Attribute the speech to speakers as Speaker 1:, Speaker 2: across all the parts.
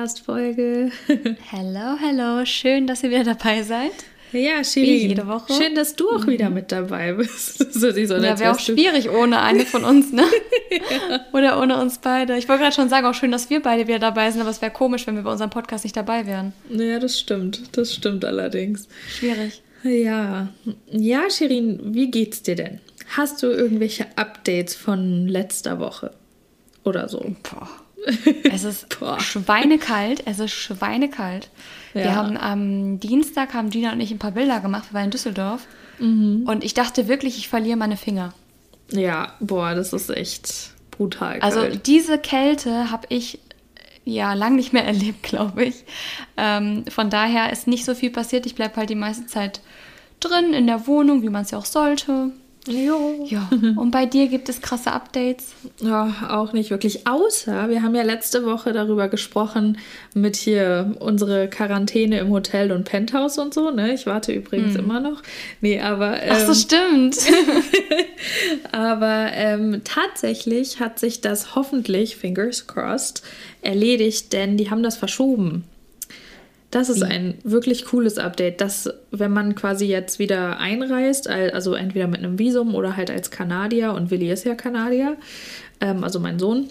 Speaker 1: Podcast-Folge.
Speaker 2: Hello, hello. Schön, dass ihr wieder dabei seid.
Speaker 1: Ja, Shirin. jede Woche. Schön, dass du auch mhm. wieder mit dabei bist.
Speaker 2: so, so ja, wäre auch schwierig ohne eine von uns, ne? ja. Oder ohne uns beide. Ich wollte gerade schon sagen, auch schön, dass wir beide wieder dabei sind, aber es wäre komisch, wenn wir bei unserem Podcast nicht dabei wären.
Speaker 1: Ja, das stimmt. Das stimmt allerdings.
Speaker 2: Schwierig.
Speaker 1: Ja. Ja, Shirin, wie geht's dir denn? Hast du irgendwelche Updates von letzter Woche? Oder so?
Speaker 2: Boah. Es ist schweinekalt. Es ist schweinekalt. Ja. Wir haben am Dienstag haben Gina und ich ein paar Bilder gemacht. Wir waren in Düsseldorf. Mhm. Und ich dachte wirklich, ich verliere meine Finger.
Speaker 1: Ja, boah, das ist echt brutal.
Speaker 2: Also kalt. Also diese Kälte habe ich ja lang nicht mehr erlebt, glaube ich. Ähm, von daher ist nicht so viel passiert. Ich bleibe halt die meiste Zeit drin in der Wohnung, wie man es ja auch sollte. Jo. Ja. Und bei dir gibt es krasse Updates?
Speaker 1: Ja, auch nicht wirklich. Außer, wir haben ja letzte Woche darüber gesprochen, mit hier unsere Quarantäne im Hotel und Penthouse und so, ne? Ich warte übrigens hm. immer noch. Nee, aber.
Speaker 2: Ähm, Ach so, stimmt.
Speaker 1: aber ähm, tatsächlich hat sich das hoffentlich, fingers crossed, erledigt, denn die haben das verschoben. Das ist ein wirklich cooles Update, dass wenn man quasi jetzt wieder einreist, also entweder mit einem Visum oder halt als Kanadier, und Willi ist ja Kanadier, ähm, also mein Sohn,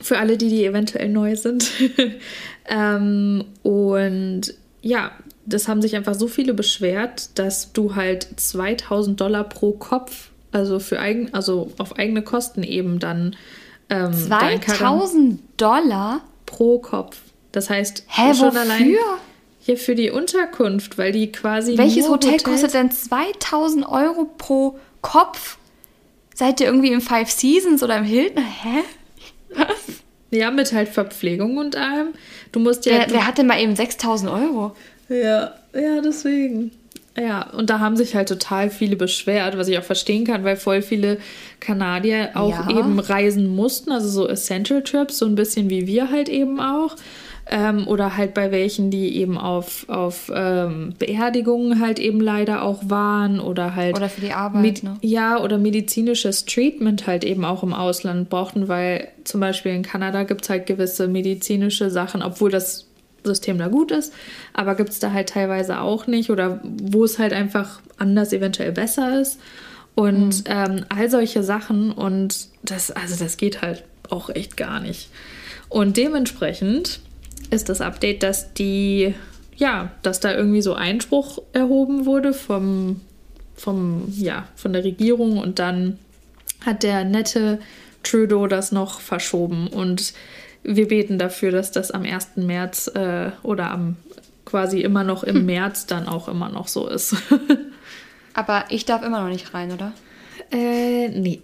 Speaker 1: für alle, die, die eventuell neu sind. ähm, und ja, das haben sich einfach so viele beschwert, dass du halt 2000 Dollar pro Kopf, also für eigen, also auf eigene Kosten eben dann.
Speaker 2: Ähm, 2000 Dollar
Speaker 1: pro Kopf. Das heißt,
Speaker 2: Hä, schon wofür? allein
Speaker 1: hier für die Unterkunft, weil die quasi.
Speaker 2: Welches Hotel Hotels kostet denn 2000 Euro pro Kopf? Seid ihr irgendwie im Five Seasons oder im Hilton? Hä?
Speaker 1: Was? Ja, mit halt Verpflegung und allem. Du musst ja.
Speaker 2: Wer, wer hat denn mal eben 6000 Euro?
Speaker 1: Ja, ja, deswegen. Ja, und da haben sich halt total viele beschwert, was ich auch verstehen kann, weil voll viele Kanadier auch ja. eben reisen mussten, also so Essential Trips, so ein bisschen wie wir halt eben auch. Ähm, oder halt bei welchen, die eben auf, auf ähm, Beerdigungen halt eben leider auch waren oder halt.
Speaker 2: Oder für die Arbeit, ne?
Speaker 1: Ja, oder medizinisches Treatment halt eben auch im Ausland brauchten, weil zum Beispiel in Kanada gibt es halt gewisse medizinische Sachen, obwohl das System da gut ist, aber gibt es da halt teilweise auch nicht oder wo es halt einfach anders eventuell besser ist. Und mhm. ähm, all solche Sachen und das, also das geht halt auch echt gar nicht. Und dementsprechend ist das Update, dass die, ja, dass da irgendwie so Einspruch erhoben wurde vom, vom, ja, von der Regierung und dann hat der nette Trudeau das noch verschoben und wir beten dafür, dass das am 1. März äh, oder am quasi immer noch im hm. März dann auch immer noch so ist.
Speaker 2: Aber ich darf immer noch nicht rein, oder?
Speaker 1: Äh, nee.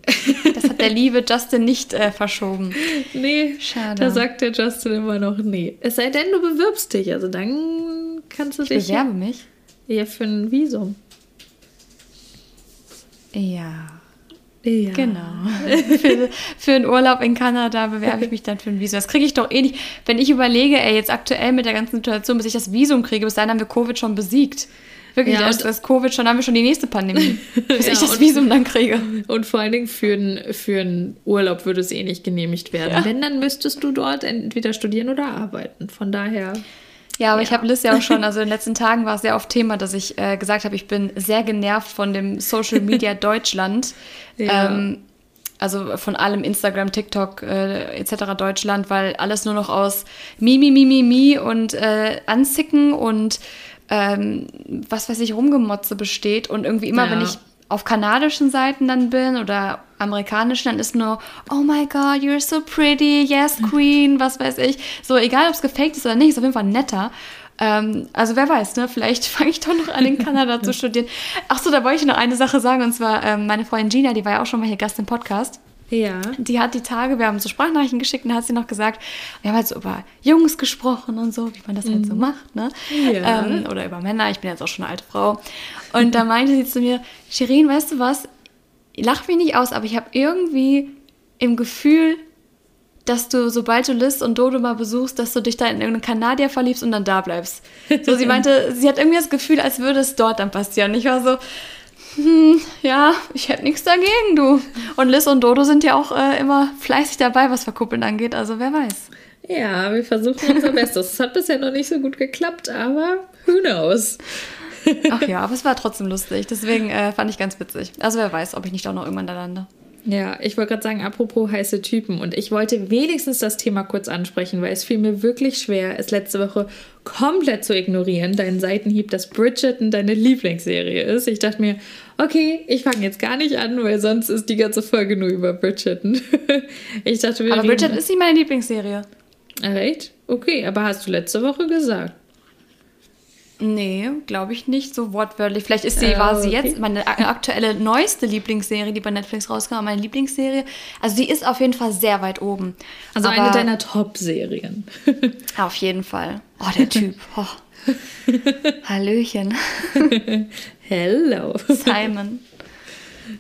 Speaker 2: Das hat der liebe Justin nicht äh, verschoben.
Speaker 1: Nee, schade. Da sagt der Justin immer noch nee. Es sei denn, du bewirbst dich. Also dann kannst du
Speaker 2: ich
Speaker 1: dich.
Speaker 2: bewerbe ja, mich?
Speaker 1: Ja, für ein Visum.
Speaker 2: Ja. Ja. Genau. für, für einen Urlaub in Kanada bewerbe ich mich dann für ein Visum. Das kriege ich doch eh nicht. Wenn ich überlege, ey, jetzt aktuell mit der ganzen Situation, bis ich das Visum kriege, bis dahin haben wir Covid schon besiegt. Wirklich, ja, erst das Covid schon, haben wir schon die nächste Pandemie, bis ja, ich das Visum dann kriege.
Speaker 1: Und vor allen Dingen für, ein, für einen Urlaub würde es eh nicht genehmigt werden. Ja. Wenn, dann müsstest du dort entweder studieren oder arbeiten. Von daher.
Speaker 2: Ja, aber ja. ich habe Liz ja auch schon, also in den letzten Tagen war es sehr oft Thema, dass ich äh, gesagt habe, ich bin sehr genervt von dem Social Media Deutschland. Ja. Ähm, also von allem Instagram, TikTok äh, etc. Deutschland, weil alles nur noch aus Mi, Mi, Mi, Mi, Mi und äh, Anzicken und ähm, was weiß ich, Rumgemotze besteht. Und irgendwie immer, ja. wenn ich auf kanadischen Seiten dann bin oder amerikanischen, dann ist nur, oh my god, you're so pretty, yes, queen, was weiß ich. So, egal ob es gefaked ist oder nicht, ist auf jeden Fall netter. Ähm, also wer weiß, ne? Vielleicht fange ich doch noch an, in Kanada zu studieren. Ach so, da wollte ich noch eine Sache sagen, und zwar ähm, meine Freundin Gina, die war ja auch schon mal hier Gast im Podcast.
Speaker 1: Ja.
Speaker 2: Die hat die Tage, wir haben so Sprachnachrichten geschickt und hat sie noch gesagt, wir haben halt so über Jungs gesprochen und so, wie man das mhm. halt so mhm. macht, ne? Ja. Ähm, oder über Männer, ich bin jetzt auch schon eine alte Frau. Und da meinte sie zu mir, Shirin, weißt du was? Lach mich nicht aus, aber ich habe irgendwie im Gefühl, dass du, sobald du Liz und Dodo mal besuchst, dass du dich da in irgendeinen Kanadier verliebst und dann da bleibst. So, sie meinte, sie hat irgendwie das Gefühl, als würde es dort dann passieren. Ich war so, hm, ja, ich hätte nichts dagegen, du. Und Liz und Dodo sind ja auch äh, immer fleißig dabei, was Verkuppeln angeht, also wer weiß.
Speaker 1: Ja, wir versuchen unser Bestes. Es hat bisher noch nicht so gut geklappt, aber who knows?
Speaker 2: Ach ja, aber es war trotzdem lustig. Deswegen äh, fand ich ganz witzig. Also wer weiß, ob ich nicht auch noch irgendwann da lande.
Speaker 1: Ja, ich wollte gerade sagen, apropos heiße Typen. Und ich wollte wenigstens das Thema kurz ansprechen, weil es fiel mir wirklich schwer, es letzte Woche komplett zu ignorieren, deinen Seitenhieb, dass Bridgerton deine Lieblingsserie ist. Ich dachte mir, okay, ich fange jetzt gar nicht an, weil sonst ist die ganze Folge nur über Bridgerton. ich dachte,
Speaker 2: wir Aber Bridgerton ist nicht meine Lieblingsserie.
Speaker 1: Recht? Okay, aber hast du letzte Woche gesagt?
Speaker 2: Nee, glaube ich nicht so wortwörtlich. Vielleicht ist sie, äh, war sie okay. jetzt meine aktuelle neueste Lieblingsserie, die bei Netflix rauskam, meine Lieblingsserie. Also sie ist auf jeden Fall sehr weit oben.
Speaker 1: Also Aber eine deiner Top-Serien.
Speaker 2: auf jeden Fall. Oh, der Typ. Oh. Hallöchen.
Speaker 1: Hello.
Speaker 2: Simon.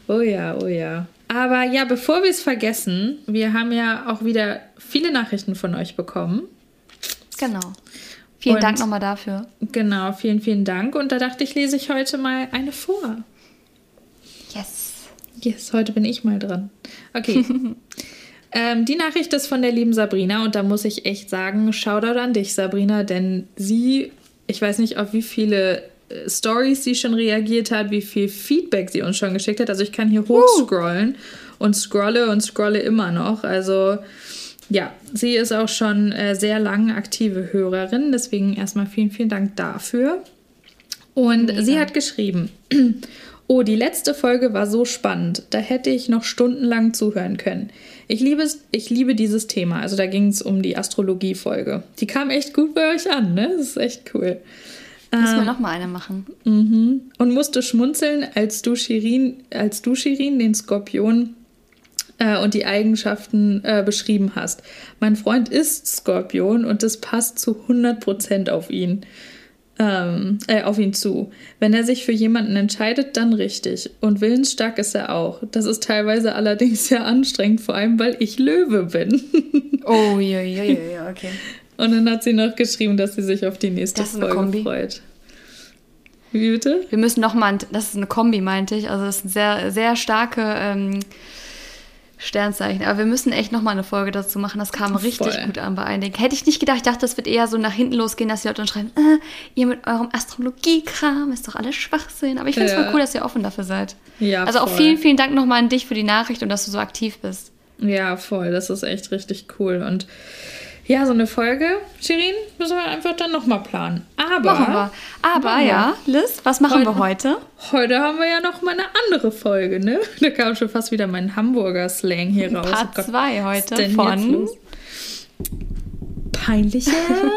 Speaker 1: Oh ja, oh ja. Aber ja, bevor wir es vergessen, wir haben ja auch wieder viele Nachrichten von euch bekommen.
Speaker 2: Genau. Vielen und Dank nochmal dafür.
Speaker 1: Genau, vielen, vielen Dank. Und da dachte ich, lese ich heute mal eine vor.
Speaker 2: Yes.
Speaker 1: Yes, heute bin ich mal dran. Okay. ähm, die Nachricht ist von der lieben Sabrina und da muss ich echt sagen, Shoutout an dich, Sabrina, denn sie, ich weiß nicht, auf wie viele äh, Stories sie schon reagiert hat, wie viel Feedback sie uns schon geschickt hat. Also ich kann hier hochscrollen uh. und scrolle und scrolle immer noch. Also ja, sie ist auch schon äh, sehr lange aktive Hörerin, deswegen erstmal vielen, vielen Dank dafür. Und Mega. sie hat geschrieben, oh, die letzte Folge war so spannend, da hätte ich noch stundenlang zuhören können. Ich liebe, ich liebe dieses Thema, also da ging es um die Astrologie-Folge. Die kam echt gut bei euch an, ne? Das ist echt cool.
Speaker 2: Müssen wir ähm, nochmal eine machen.
Speaker 1: Mhm. Und musste schmunzeln, als du Shirin, als du Shirin den Skorpion äh, und die Eigenschaften äh, beschrieben hast. Mein Freund ist Skorpion und das passt zu 100% auf ihn. Ähm, äh, auf ihn zu. Wenn er sich für jemanden entscheidet, dann richtig. Und willensstark ist er auch. Das ist teilweise allerdings sehr anstrengend, vor allem weil ich Löwe bin.
Speaker 2: oh, ja, ja, ja, ja, okay.
Speaker 1: Und dann hat sie noch geschrieben, dass sie sich auf die nächste das Folge Kombi. freut. Wie bitte?
Speaker 2: Wir müssen nochmal, das ist eine Kombi, meinte ich. Also das ist eine sehr, sehr starke ähm, Sternzeichen. Aber wir müssen echt nochmal eine Folge dazu machen. Das kam richtig Voll. gut an bei einigen. Hätte ich nicht gedacht. Ich dachte, das wird eher so nach hinten losgehen, dass die Leute dann schreiben, äh, ihr mit eurem Astrologiekram ist doch alles Schwachsinn. Aber ich finde es ja. voll cool, dass ihr offen dafür seid. Ja, also voll. auch vielen, vielen Dank nochmal an dich für die Nachricht und dass du so aktiv bist.
Speaker 1: Ja, voll. Das ist echt richtig cool. Und ja, so eine Folge, Shirin, müssen wir einfach dann nochmal planen. Aber.
Speaker 2: Machen wir. Aber ja, Liz, was machen heute, wir heute?
Speaker 1: Heute haben wir ja noch mal eine andere Folge, ne? Da kam schon fast wieder mein Hamburger Slang hier raus.
Speaker 2: Part 2 oh heute von.
Speaker 1: Peinliche.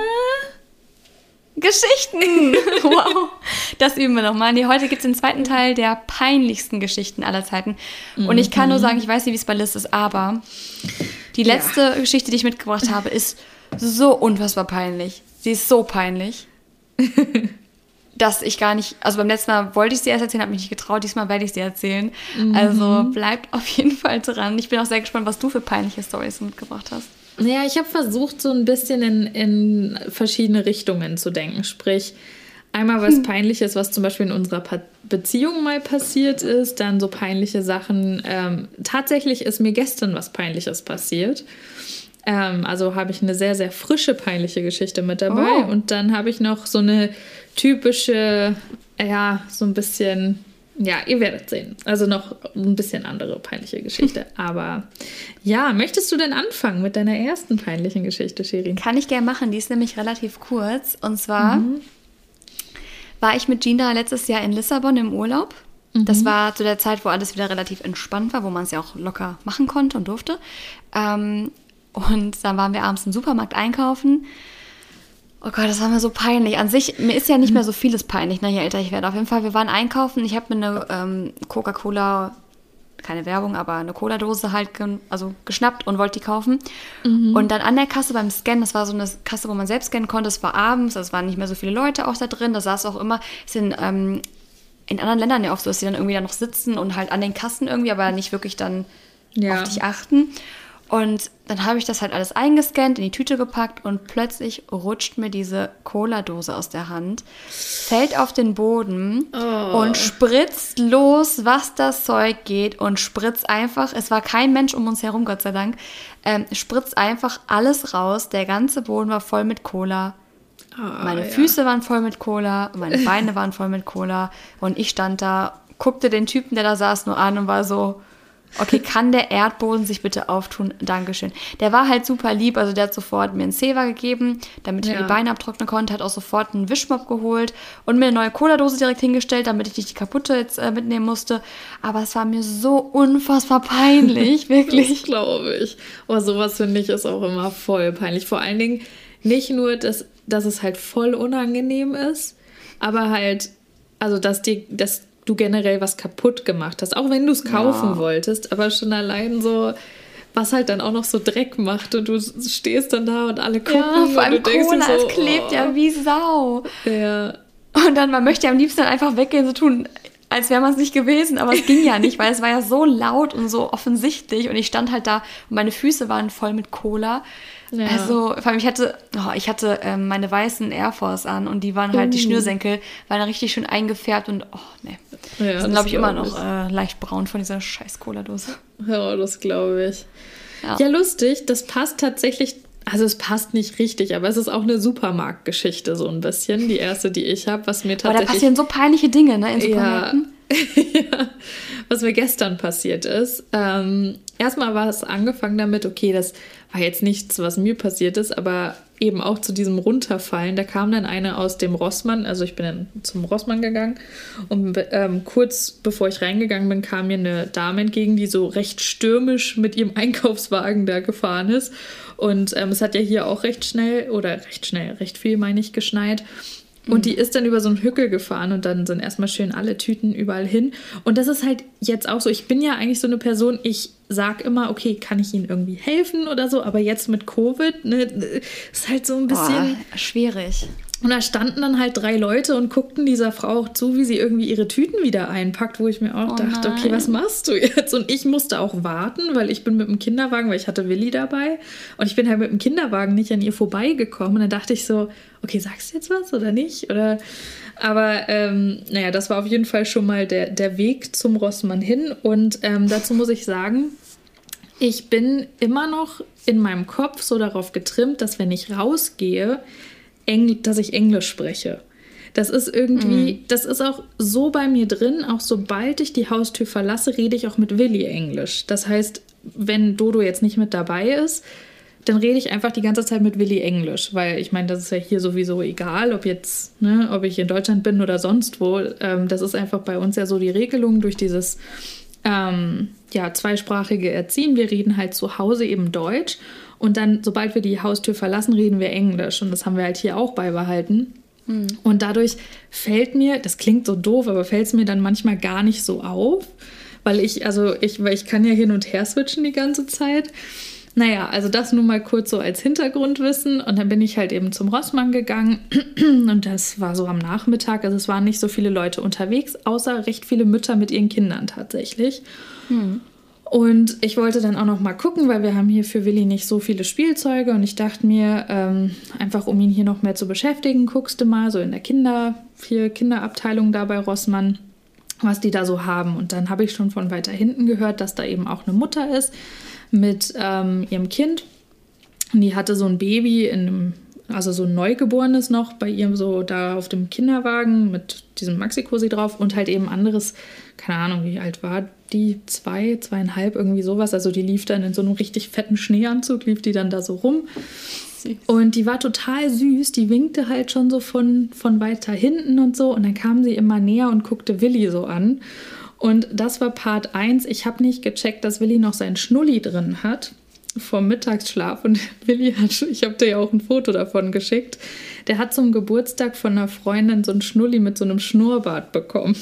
Speaker 2: Geschichten! wow. Das üben wir nochmal. Nee, heute gibt es den zweiten Teil der peinlichsten Geschichten aller Zeiten. Und ich kann nur mhm. sagen, ich weiß nicht, wie es bei Liz ist, aber die letzte ja. Geschichte, die ich mitgebracht habe, ist so unfassbar peinlich. Sie ist so peinlich, dass ich gar nicht, also beim letzten Mal wollte ich sie erst erzählen, habe mich nicht getraut, diesmal werde ich sie erzählen. Mhm. Also bleibt auf jeden Fall dran. Ich bin auch sehr gespannt, was du für peinliche Stories mitgebracht hast.
Speaker 1: Ja, ich habe versucht, so ein bisschen in, in verschiedene Richtungen zu denken. Sprich, Einmal was hm. Peinliches, was zum Beispiel in unserer pa Beziehung mal passiert ist, dann so peinliche Sachen. Ähm, tatsächlich ist mir gestern was Peinliches passiert. Ähm, also habe ich eine sehr, sehr frische peinliche Geschichte mit dabei. Oh. Und dann habe ich noch so eine typische, ja, so ein bisschen, ja, ihr werdet sehen. Also noch ein bisschen andere peinliche Geschichte. Aber ja, möchtest du denn anfangen mit deiner ersten peinlichen Geschichte, Shirin?
Speaker 2: Kann ich gerne machen. Die ist nämlich relativ kurz. Und zwar. Mhm war ich mit Gina letztes Jahr in Lissabon im Urlaub. Mhm. Das war zu der Zeit, wo alles wieder relativ entspannt war, wo man es ja auch locker machen konnte und durfte. Ähm, und dann waren wir abends im Supermarkt einkaufen. Oh Gott, das war mir so peinlich. An sich, mir ist ja nicht mehr so vieles peinlich, ne, je älter ich werde. Auf jeden Fall, wir waren einkaufen. Ich habe mir eine ähm, Coca-Cola keine Werbung, aber eine Cola-Dose halt ge also geschnappt und wollte die kaufen. Mhm. Und dann an der Kasse beim Scannen, das war so eine Kasse, wo man selbst scannen konnte, es war abends, es waren nicht mehr so viele Leute auch da drin, da saß auch immer, es sind ähm, in anderen Ländern ja oft so, dass die dann irgendwie da noch sitzen und halt an den Kassen irgendwie, aber nicht wirklich dann ja. auf dich achten. Und dann habe ich das halt alles eingescannt, in die Tüte gepackt und plötzlich rutscht mir diese Cola-Dose aus der Hand, fällt auf den Boden oh. und spritzt los, was das Zeug geht und spritzt einfach, es war kein Mensch um uns herum, Gott sei Dank, ähm, spritzt einfach alles raus, der ganze Boden war voll mit Cola. Oh, meine ja. Füße waren voll mit Cola, meine Beine waren voll mit Cola und ich stand da, guckte den Typen, der da saß, nur an und war so, Okay, kann der Erdboden sich bitte auftun? Dankeschön. Der war halt super lieb, also der hat sofort mir einen Seva gegeben, damit ich ja. die Beine abtrocknen konnte, hat auch sofort einen Wischmopp geholt und mir eine neue Cola-Dose direkt hingestellt, damit ich nicht die kaputte jetzt äh, mitnehmen musste. Aber es war mir so unfassbar peinlich, wirklich.
Speaker 1: Glaube ich. Aber sowas finde ich ist auch immer voll peinlich. Vor allen Dingen nicht nur, dass, dass es halt voll unangenehm ist, aber halt, also dass die, dass du generell was kaputt gemacht hast, auch wenn du es kaufen ja. wolltest, aber schon allein so, was halt dann auch noch so Dreck macht und du stehst dann da und alle gucken ja, vor allem und du denkst
Speaker 2: Cola, so, es klebt oh. ja wie Sau. Ja. Und dann, man möchte ja am liebsten einfach weggehen, so tun, als wäre man es nicht gewesen, aber es ging ja nicht, weil es war ja so laut und so offensichtlich und ich stand halt da und meine Füße waren voll mit Cola. Ja. Also, vor allem, ich hatte, oh, ich hatte ähm, meine weißen Air Force an und die waren halt, uh. die Schnürsenkel waren richtig schön eingefärbt und, oh, ne. Ja, sind, glaube ich, immer noch äh, leicht braun von dieser scheiß Cola-Dose.
Speaker 1: Ja, das glaube ich. Ja. ja, lustig, das passt tatsächlich also es passt nicht richtig, aber es ist auch eine Supermarktgeschichte so ein bisschen, die erste, die ich habe, was mir tatsächlich...
Speaker 2: Aber da passieren so peinliche Dinge, ne, in
Speaker 1: Supermärkten. Ja, was mir gestern passiert ist. Ähm, erstmal war es angefangen damit, okay, das war jetzt nichts, was mir passiert ist, aber eben auch zu diesem Runterfallen. Da kam dann eine aus dem Rossmann, also ich bin dann zum Rossmann gegangen und ähm, kurz bevor ich reingegangen bin, kam mir eine Dame entgegen, die so recht stürmisch mit ihrem Einkaufswagen da gefahren ist. Und ähm, es hat ja hier auch recht schnell oder recht schnell, recht viel, meine ich, geschneit. Und die ist dann über so einen Hückel gefahren und dann sind erstmal schön alle Tüten überall hin. Und das ist halt jetzt auch so. Ich bin ja eigentlich so eine Person, ich sag immer, okay, kann ich Ihnen irgendwie helfen oder so, aber jetzt mit Covid, ne, ist halt so ein bisschen.
Speaker 2: Boah, schwierig.
Speaker 1: Und da standen dann halt drei Leute und guckten dieser Frau auch zu, wie sie irgendwie ihre Tüten wieder einpackt, wo ich mir auch oh dachte, nein. okay, was machst du jetzt? Und ich musste auch warten, weil ich bin mit dem Kinderwagen, weil ich hatte Willi dabei und ich bin halt mit dem Kinderwagen nicht an ihr vorbeigekommen. Und dann dachte ich so, okay, sagst du jetzt was oder nicht? Oder aber ähm, naja, das war auf jeden Fall schon mal der, der Weg zum Rossmann hin. Und ähm, dazu muss ich sagen, ich bin immer noch in meinem Kopf so darauf getrimmt, dass wenn ich rausgehe, Engl dass ich Englisch spreche. Das ist irgendwie, mm. das ist auch so bei mir drin, auch sobald ich die Haustür verlasse, rede ich auch mit Willi Englisch. Das heißt, wenn Dodo jetzt nicht mit dabei ist, dann rede ich einfach die ganze Zeit mit Willi Englisch, weil ich meine, das ist ja hier sowieso egal, ob jetzt, ne, ob ich in Deutschland bin oder sonst wo. Ähm, das ist einfach bei uns ja so die Regelung durch dieses ähm, ja, zweisprachige Erziehen. Wir reden halt zu Hause eben Deutsch und dann, sobald wir die Haustür verlassen, reden wir Englisch. Und das haben wir halt hier auch beibehalten. Mhm. Und dadurch fällt mir, das klingt so doof, aber fällt es mir dann manchmal gar nicht so auf, weil ich, also ich, weil ich kann ja hin und her switchen die ganze Zeit. Naja, also das nur mal kurz so als Hintergrundwissen. Und dann bin ich halt eben zum Rossmann gegangen. Und das war so am Nachmittag. Also es waren nicht so viele Leute unterwegs, außer recht viele Mütter mit ihren Kindern tatsächlich. Hm. Und ich wollte dann auch noch mal gucken, weil wir haben hier für Willi nicht so viele Spielzeuge und ich dachte mir, ähm, einfach um ihn hier noch mehr zu beschäftigen, guckst du mal so in der Kinder, vier Kinderabteilung da bei Rossmann, was die da so haben. Und dann habe ich schon von weiter hinten gehört, dass da eben auch eine Mutter ist mit ähm, ihrem Kind. Und die hatte so ein Baby in einem also so ein Neugeborenes noch bei ihr so da auf dem Kinderwagen mit diesem Maxi-Cosi drauf und halt eben anderes, keine Ahnung, wie alt war die? Zwei, zweieinhalb, irgendwie sowas. Also die lief dann in so einem richtig fetten Schneeanzug, lief die dann da so rum. Und die war total süß, die winkte halt schon so von, von weiter hinten und so. Und dann kam sie immer näher und guckte Willi so an. Und das war Part 1. Ich habe nicht gecheckt, dass Willi noch sein Schnulli drin hat vom Mittagsschlaf und Willi hat, ich habe dir ja auch ein Foto davon geschickt, der hat zum Geburtstag von einer Freundin so einen Schnulli mit so einem Schnurrbart bekommen.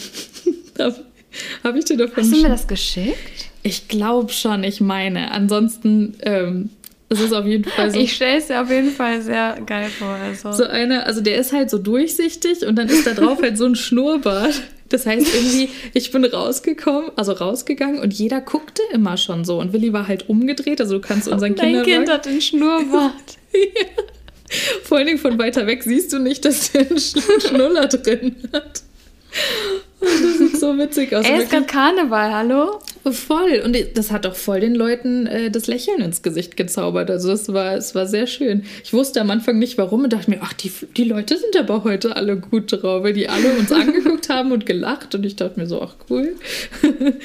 Speaker 1: habe ich dir davon
Speaker 2: Hast du mir das geschickt?
Speaker 1: Ich glaube schon, ich meine. Ansonsten ähm, es ist auf jeden Fall so.
Speaker 2: Ich stelle es dir auf jeden Fall sehr geil vor. Also.
Speaker 1: So eine, also der ist halt so durchsichtig und dann ist da drauf halt so ein Schnurrbart. Das heißt irgendwie, ich bin rausgekommen, also rausgegangen und jeder guckte immer schon so. Und Willi war halt umgedreht, also du kannst unseren
Speaker 2: Dein
Speaker 1: Kindern
Speaker 2: Kind
Speaker 1: sagen-
Speaker 2: hat den Schnurrbart.
Speaker 1: Vor allen Dingen von weiter weg siehst du nicht, dass der einen Sch- Schnuller drin hat. Und das sieht so witzig aus.
Speaker 2: Er ist gerade Karneval, hallo?
Speaker 1: Voll. Und das hat doch voll den Leuten äh, das Lächeln ins Gesicht gezaubert. Also es war, es war sehr schön. Ich wusste am Anfang nicht warum und dachte mir, ach, die, die Leute sind aber heute alle gut drauf, weil die alle uns angeguckt haben und gelacht. Und ich dachte mir so, ach cool.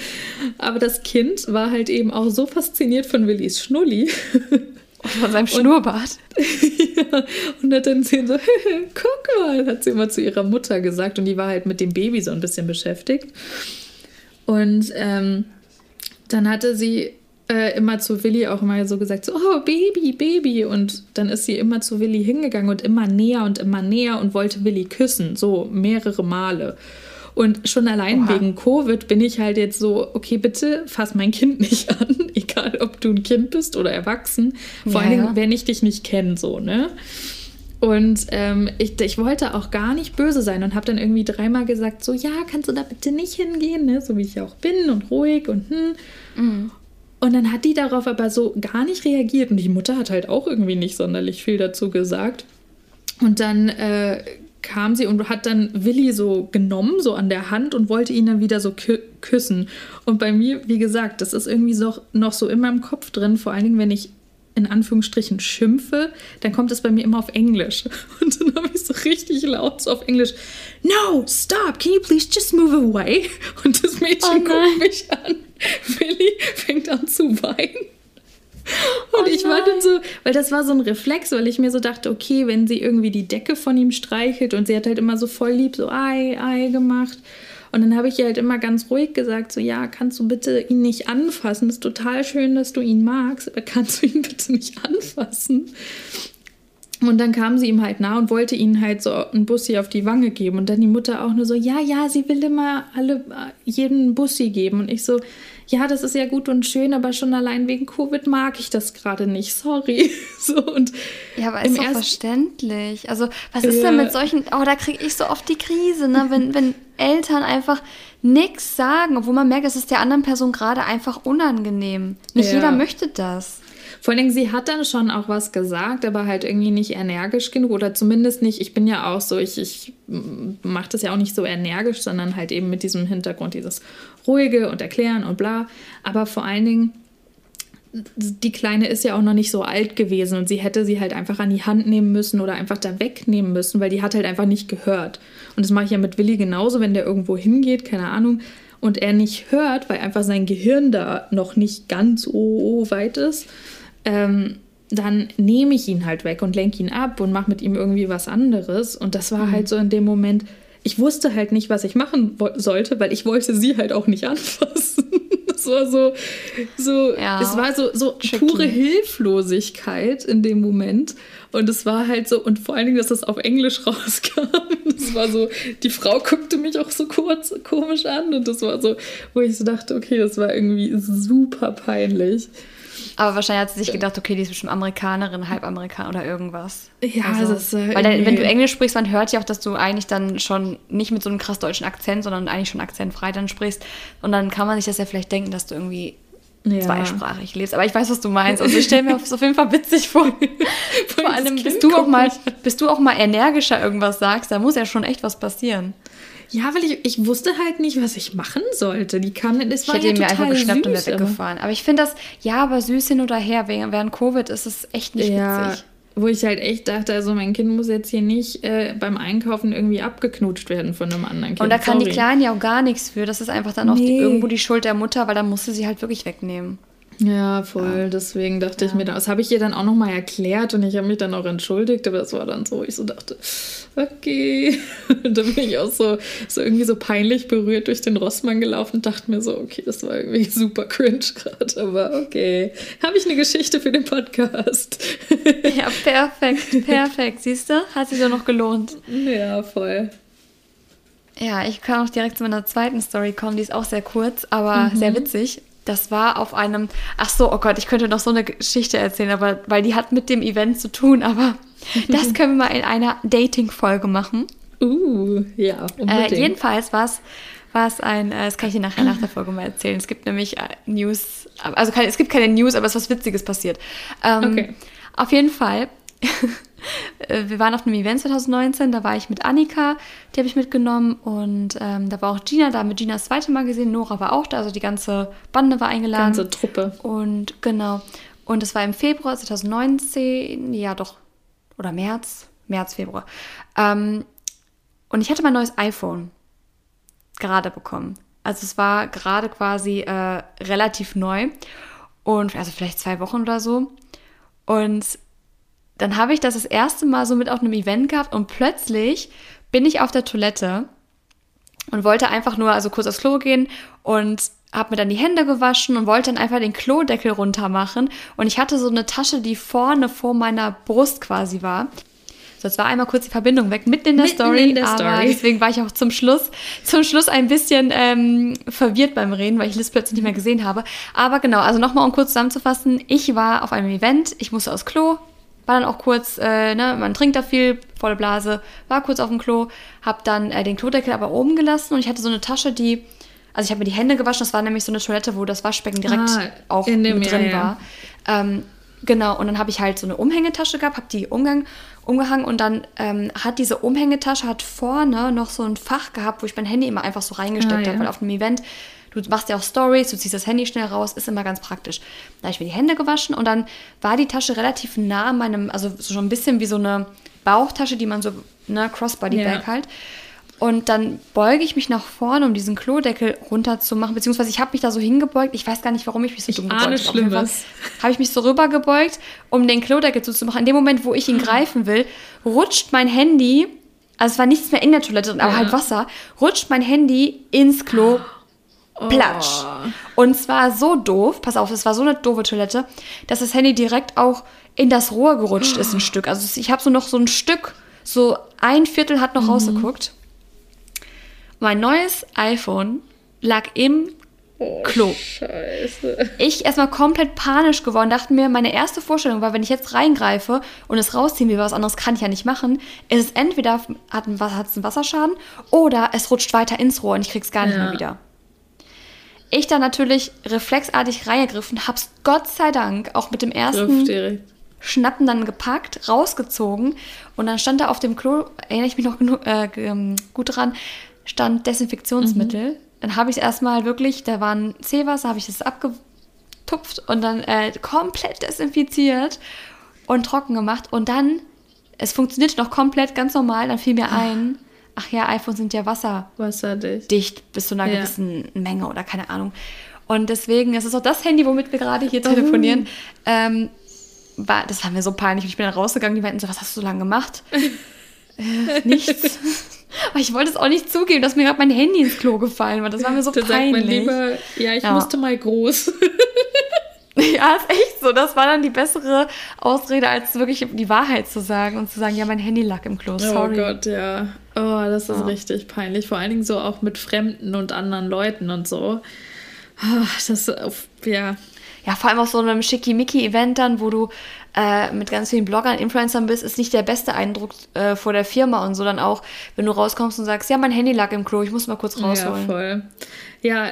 Speaker 1: aber das Kind war halt eben auch so fasziniert von Willis Schnulli.
Speaker 2: Von seinem Schnurrbart.
Speaker 1: Ja, und hat dann sie so, guck mal, hat sie immer zu ihrer Mutter gesagt und die war halt mit dem Baby so ein bisschen beschäftigt. Und ähm, dann hatte sie äh, immer zu Willi auch immer so gesagt, so, oh, Baby, Baby. Und dann ist sie immer zu Willi hingegangen und immer näher und immer näher und wollte Willi küssen, so mehrere Male. Und schon allein
Speaker 2: Oha.
Speaker 1: wegen Covid bin ich halt jetzt so, okay, bitte fass mein Kind nicht an, egal ob du ein Kind bist oder erwachsen. Vor
Speaker 2: Ja, ja.
Speaker 1: wenn ich dich nicht kenne, so, ne? Und ähm, ich, ich wollte auch gar nicht böse sein und habe dann irgendwie dreimal gesagt, so, ja, kannst du da bitte nicht hingehen, ne? So wie ich ja auch bin und ruhig und hm. Und dann hat die darauf aber so gar nicht reagiert und die Mutter hat halt auch irgendwie nicht sonderlich viel dazu gesagt. Und dann äh, kam sie und hat dann Willi so genommen, so an der Hand und wollte ihn dann wieder so kü küssen. Und bei mir, wie gesagt, das ist irgendwie so, noch so in meinem Kopf drin, vor allen Dingen, wenn ich in Anführungsstrichen schimpfe, dann kommt es bei mir immer auf Englisch. Und dann habe ich so richtig laut so auf Englisch, No, stop, can you please just move away? Und das Mädchen
Speaker 2: Oh
Speaker 1: guckt mich an. Willi fängt an zu weinen. Und
Speaker 2: Oh
Speaker 1: ich war dann so, weil das war so ein Reflex, weil ich mir so dachte, okay, wenn sie irgendwie die Decke von ihm streichelt und sie hat halt immer so voll lieb so Ei, Ei gemacht. Und dann habe ich ihr halt immer ganz ruhig gesagt, so ja, kannst du bitte ihn nicht anfassen? Das ist total schön, dass du ihn magst, aber kannst du ihn bitte nicht anfassen? Und dann kam sie ihm halt nah und wollte ihnen halt so einen Bussi auf die Wange geben. Und dann die Mutter auch nur so, ja, ja, sie will immer alle, jeden einen Bussi geben. Und ich so, ja, das ist ja gut und schön, aber schon allein wegen Covid mag ich das gerade nicht. Sorry. So und
Speaker 2: Ja, aber ist doch
Speaker 1: ersten-
Speaker 2: verständlich. Also, was ist
Speaker 1: Ja.
Speaker 2: denn mit solchen. Oh, da kriege ich so oft die Krise, ne? Wenn, wenn Eltern einfach nichts sagen, obwohl man merkt, es ist der anderen Person gerade einfach unangenehm. Nicht
Speaker 1: Ja.
Speaker 2: jeder möchte das.
Speaker 1: Vor allen Dingen, sie hat dann schon auch was gesagt, aber halt irgendwie nicht energisch genug oder zumindest nicht. Ich bin ja auch so, ich, ich mache das ja auch nicht so energisch, sondern halt eben mit diesem Hintergrund, dieses ruhige und erklären und bla. Aber vor allen Dingen, die Kleine ist ja auch noch nicht so alt gewesen und sie hätte sie halt einfach an die Hand nehmen müssen oder einfach da wegnehmen müssen, weil die hat halt einfach nicht gehört. Und das mache ich ja mit Willi genauso, wenn der irgendwo hingeht, keine Ahnung, und er nicht hört, weil einfach sein Gehirn da noch nicht ganz oh weit ist, ähm, dann nehme ich ihn halt weg und lenke ihn ab und mache mit ihm irgendwie was anderes. Und das war halt so in dem Moment, ich wusste halt nicht, was ich machen sollte, weil ich wollte sie halt auch nicht anfassen. Das war so, so
Speaker 2: Ja.
Speaker 1: es war so, so
Speaker 2: Tricky.
Speaker 1: pure Hilflosigkeit in dem Moment. Und es war halt so, und vor allen Dingen, dass das auf Englisch rauskam. Das war so, die Frau guckte mich auch so kurz komisch an. Und das war so, wo ich so dachte, okay, das war irgendwie super peinlich.
Speaker 2: Aber wahrscheinlich hat sie sich gedacht, okay, die ist bestimmt Amerikanerin, Halbamerikaner oder irgendwas.
Speaker 1: Ja,
Speaker 2: also,
Speaker 1: das ist, äh,
Speaker 2: Weil dann, wenn du Englisch sprichst, man hört ja auch, dass du eigentlich dann schon nicht mit so einem krass deutschen Akzent, sondern eigentlich schon akzentfrei dann sprichst. Und dann kann man sich das ja vielleicht denken, dass du irgendwie
Speaker 1: Ja.
Speaker 2: zweisprachig lebst. Aber ich weiß, was du meinst. Also ich stelle mir das auf jeden Fall witzig vor. Vor allem,
Speaker 1: Kind
Speaker 2: bis du auch mal,
Speaker 1: mich
Speaker 2: bis du auch mal energischer irgendwas sagst, da muss ja schon echt was passieren.
Speaker 1: Ja, weil ich, ich wusste halt nicht, was ich machen sollte. Die kam, das
Speaker 2: Ich
Speaker 1: war
Speaker 2: hätte
Speaker 1: ja
Speaker 2: mir einfach geschnappt und wäre
Speaker 1: süß, aber-
Speaker 2: weggefahren. Aber ich finde das, ja, aber süß hin oder her, während Covid ist es echt nicht
Speaker 1: Ja,
Speaker 2: witzig.
Speaker 1: wo ich halt echt dachte, also mein Kind muss jetzt hier nicht äh, beim Einkaufen irgendwie abgeknutscht werden von einem anderen Kind.
Speaker 2: Und da kann die
Speaker 1: Sorry.
Speaker 2: Kleine ja auch gar nichts für. Das ist einfach dann auch die,
Speaker 1: Nee.
Speaker 2: irgendwo die Schuld der Mutter, weil dann musste sie halt wirklich wegnehmen.
Speaker 1: Ja, voll. Deswegen dachte ich mir, das habe ich ihr dann auch nochmal erklärt und ich habe mich dann auch entschuldigt, aber das war dann so, ich so dachte, okay. Und dann bin ich auch so, so irgendwie so peinlich berührt durch den Rossmann gelaufen und dachte mir so, okay, das war irgendwie super cringe gerade, aber okay. Habe ich eine Geschichte für den Podcast?
Speaker 2: Ja, perfekt, perfekt. Siehst du? Hat sich doch noch gelohnt.
Speaker 1: ja, voll.
Speaker 2: Ja, ich kann auch direkt zu meiner zweiten Story kommen. Die ist auch sehr kurz, aber sehr witzig. Das war auf einem. Ach so, oh Gott, ich könnte noch so eine Geschichte erzählen, aber weil die hat mit dem Event zu tun. Aber das können wir mal in einer Dating-Folge machen.
Speaker 1: Uh, ja,
Speaker 2: Äh,
Speaker 1: unbedingt.
Speaker 2: jedenfalls war es was ein, äh, das kann ich dir nachher nach der Folge mal erzählen. Es gibt nämlich äh, News, also keine, es gibt keine News, aber es ist was Witziges passiert. Ähm, okay. Auf jeden Fall, äh, wir waren auf einem Event 2019, da war ich mit Annika, die habe ich mitgenommen und ähm, da war auch Gina, da haben wir Gina das zweite Mal gesehen, Nora war auch da, also die ganze Bande war eingeladen. Ganze Truppe. Und genau. Und es war im Februar 2019, ja doch, oder März, März, Februar. Ähm, und ich hatte mein neues iPhone gerade bekommen. Also es war gerade quasi äh, relativ neu und also vielleicht zwei Wochen oder so. Und dann habe ich das das erste Mal so mit auf einem Event gehabt und plötzlich bin ich auf der Toilette und wollte einfach nur also kurz aufs Klo gehen und habe mir dann die Hände gewaschen und wollte dann einfach den Klodeckel runter machen und ich hatte so eine Tasche, die vorne vor meiner Brust quasi war. So, jetzt war einmal kurz die Verbindung weg, mitten in der mitten Story. In der aber Story. deswegen war ich auch zum Schluss, zum Schluss ein bisschen ähm, verwirrt beim Reden, weil ich Liz plötzlich nicht mehr gesehen habe. Aber genau, also nochmal um kurz zusammenzufassen, ich war auf einem Event, ich musste aufs Klo, war dann auch kurz, äh, ne, man trinkt da viel, volle Blase, war kurz auf dem Klo, hab dann äh, den Klodeckel aber oben gelassen und ich hatte so eine Tasche, die, also ich habe mir die Hände gewaschen, das war nämlich so eine Toilette, wo das Waschbecken direkt ah, auch mit drin ja, war. Ähm, genau, und dann habe ich halt so eine Umhängetasche gehabt, habe die Umgang, umgehangen und dann ähm, hat diese Umhängetasche hat vorne noch so ein Fach gehabt, wo ich mein Handy immer einfach so reingesteckt ah, ja. habe, weil auf einem Event Du machst ja auch Stories, du ziehst das Handy schnell raus, ist immer ganz praktisch. Da habe ich mir die Hände gewaschen und dann war die Tasche relativ nah an meinem, also so schon ein bisschen wie so eine Bauchtasche, die man so, ne, Crossbody-Bag ja. halt. Und dann beuge ich mich nach vorne, um diesen Klodeckel runterzumachen, beziehungsweise ich habe mich da so hingebeugt. Ich weiß gar nicht, warum ich mich so ich dumm gebeugt habe. Schlimmes. Habe ich mich so rübergebeugt, um den Klodeckel zuzumachen. In dem Moment, wo ich ihn greifen will, rutscht mein Handy, also es war nichts mehr in der Toilette, aber ja. halt Wasser, rutscht mein Handy ins Klo Platsch. Oh. Und zwar so doof, pass auf, es war so eine doofe Toilette, dass das Handy direkt auch in das Rohr gerutscht ist, ein Stück. Also ich habe so noch so ein Stück, so ein Viertel hat noch mhm. rausgeguckt. Mein neues iPhone lag im oh, Klo. Scheiße. Ich erstmal komplett panisch geworden, dachte mir, meine erste Vorstellung war, wenn ich jetzt reingreife und es rausziehen will, was anderes kann ich ja nicht machen, ist es entweder hat es einen Wasserschaden oder es rutscht weiter ins Rohr und ich krieg's gar nicht ja. mehr wieder. Ich dann natürlich reflexartig reingegriffen, hab's Gott sei Dank auch mit dem ersten Schnappen dann gepackt, rausgezogen und dann stand da auf dem Klo, erinnere ich mich noch genug, äh, ähm, gut dran, stand Desinfektionsmittel. Mhm. Dann habe ich es erstmal wirklich, da war ein Seewasser, habe ich es abgetupft und dann äh, komplett desinfiziert und trocken gemacht und dann, es funktionierte noch komplett ganz normal, dann fiel mir ein, ach ja, iPhones sind ja Wasser wasserdicht dicht bis zu einer ja. gewissen Menge oder keine Ahnung. Und deswegen, es ist auch das Handy, womit wir gerade hier telefonieren. Oh. Ähm, war, das war mir so peinlich. Ich bin dann rausgegangen, die meinten so, was hast du so lange gemacht? äh, nichts. Aber ich wollte es auch nicht zugeben, dass mir gerade mein Handy ins Klo gefallen war. Das war mir so da peinlich. Sagt mein Lieber,
Speaker 1: ja, ich ja. musste mal groß.
Speaker 2: Ja, ist echt so. Das war dann die bessere Ausrede, als wirklich die Wahrheit zu sagen und zu sagen, ja, mein Handy lag im Klo. Oh sorry.
Speaker 1: Oh Gott, ja. Oh, das ist ja. richtig peinlich. Vor allen Dingen so auch mit Fremden und anderen Leuten und so. Oh, das, ja.
Speaker 2: Ja, vor allem auf so einem Schickimicki-Event dann, wo du äh, mit ganz vielen Bloggern, Influencern bist, ist nicht der beste Eindruck äh, vor der Firma und so dann auch, wenn du rauskommst und sagst, ja, mein Handy lag im Klo, ich muss mal kurz rausholen.
Speaker 1: Ja, voll. Ja,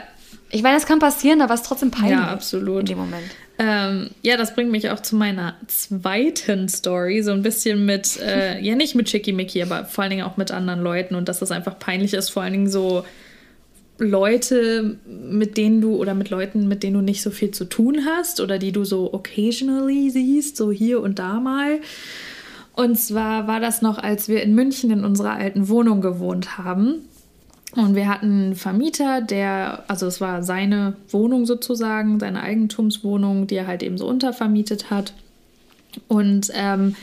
Speaker 2: ich meine, das kann passieren, aber es ist trotzdem peinlich.
Speaker 1: Ja, absolut. In dem Moment. Ähm, ja, das bringt mich auch zu meiner zweiten Story. So ein bisschen mit, äh, ja, nicht mit Schickimicki, aber vor allen Dingen auch mit anderen Leuten und dass das einfach peinlich ist. Vor allen Dingen so Leute, mit denen du oder mit Leuten, mit denen du nicht so viel zu tun hast oder die du so occasionally siehst, so hier und da mal. Und zwar war das noch, als wir in München in unserer alten Wohnung gewohnt haben. Und wir hatten einen Vermieter, der, also es war seine Wohnung sozusagen, seine Eigentumswohnung, die er halt eben so untervermietet hat. Und ähm,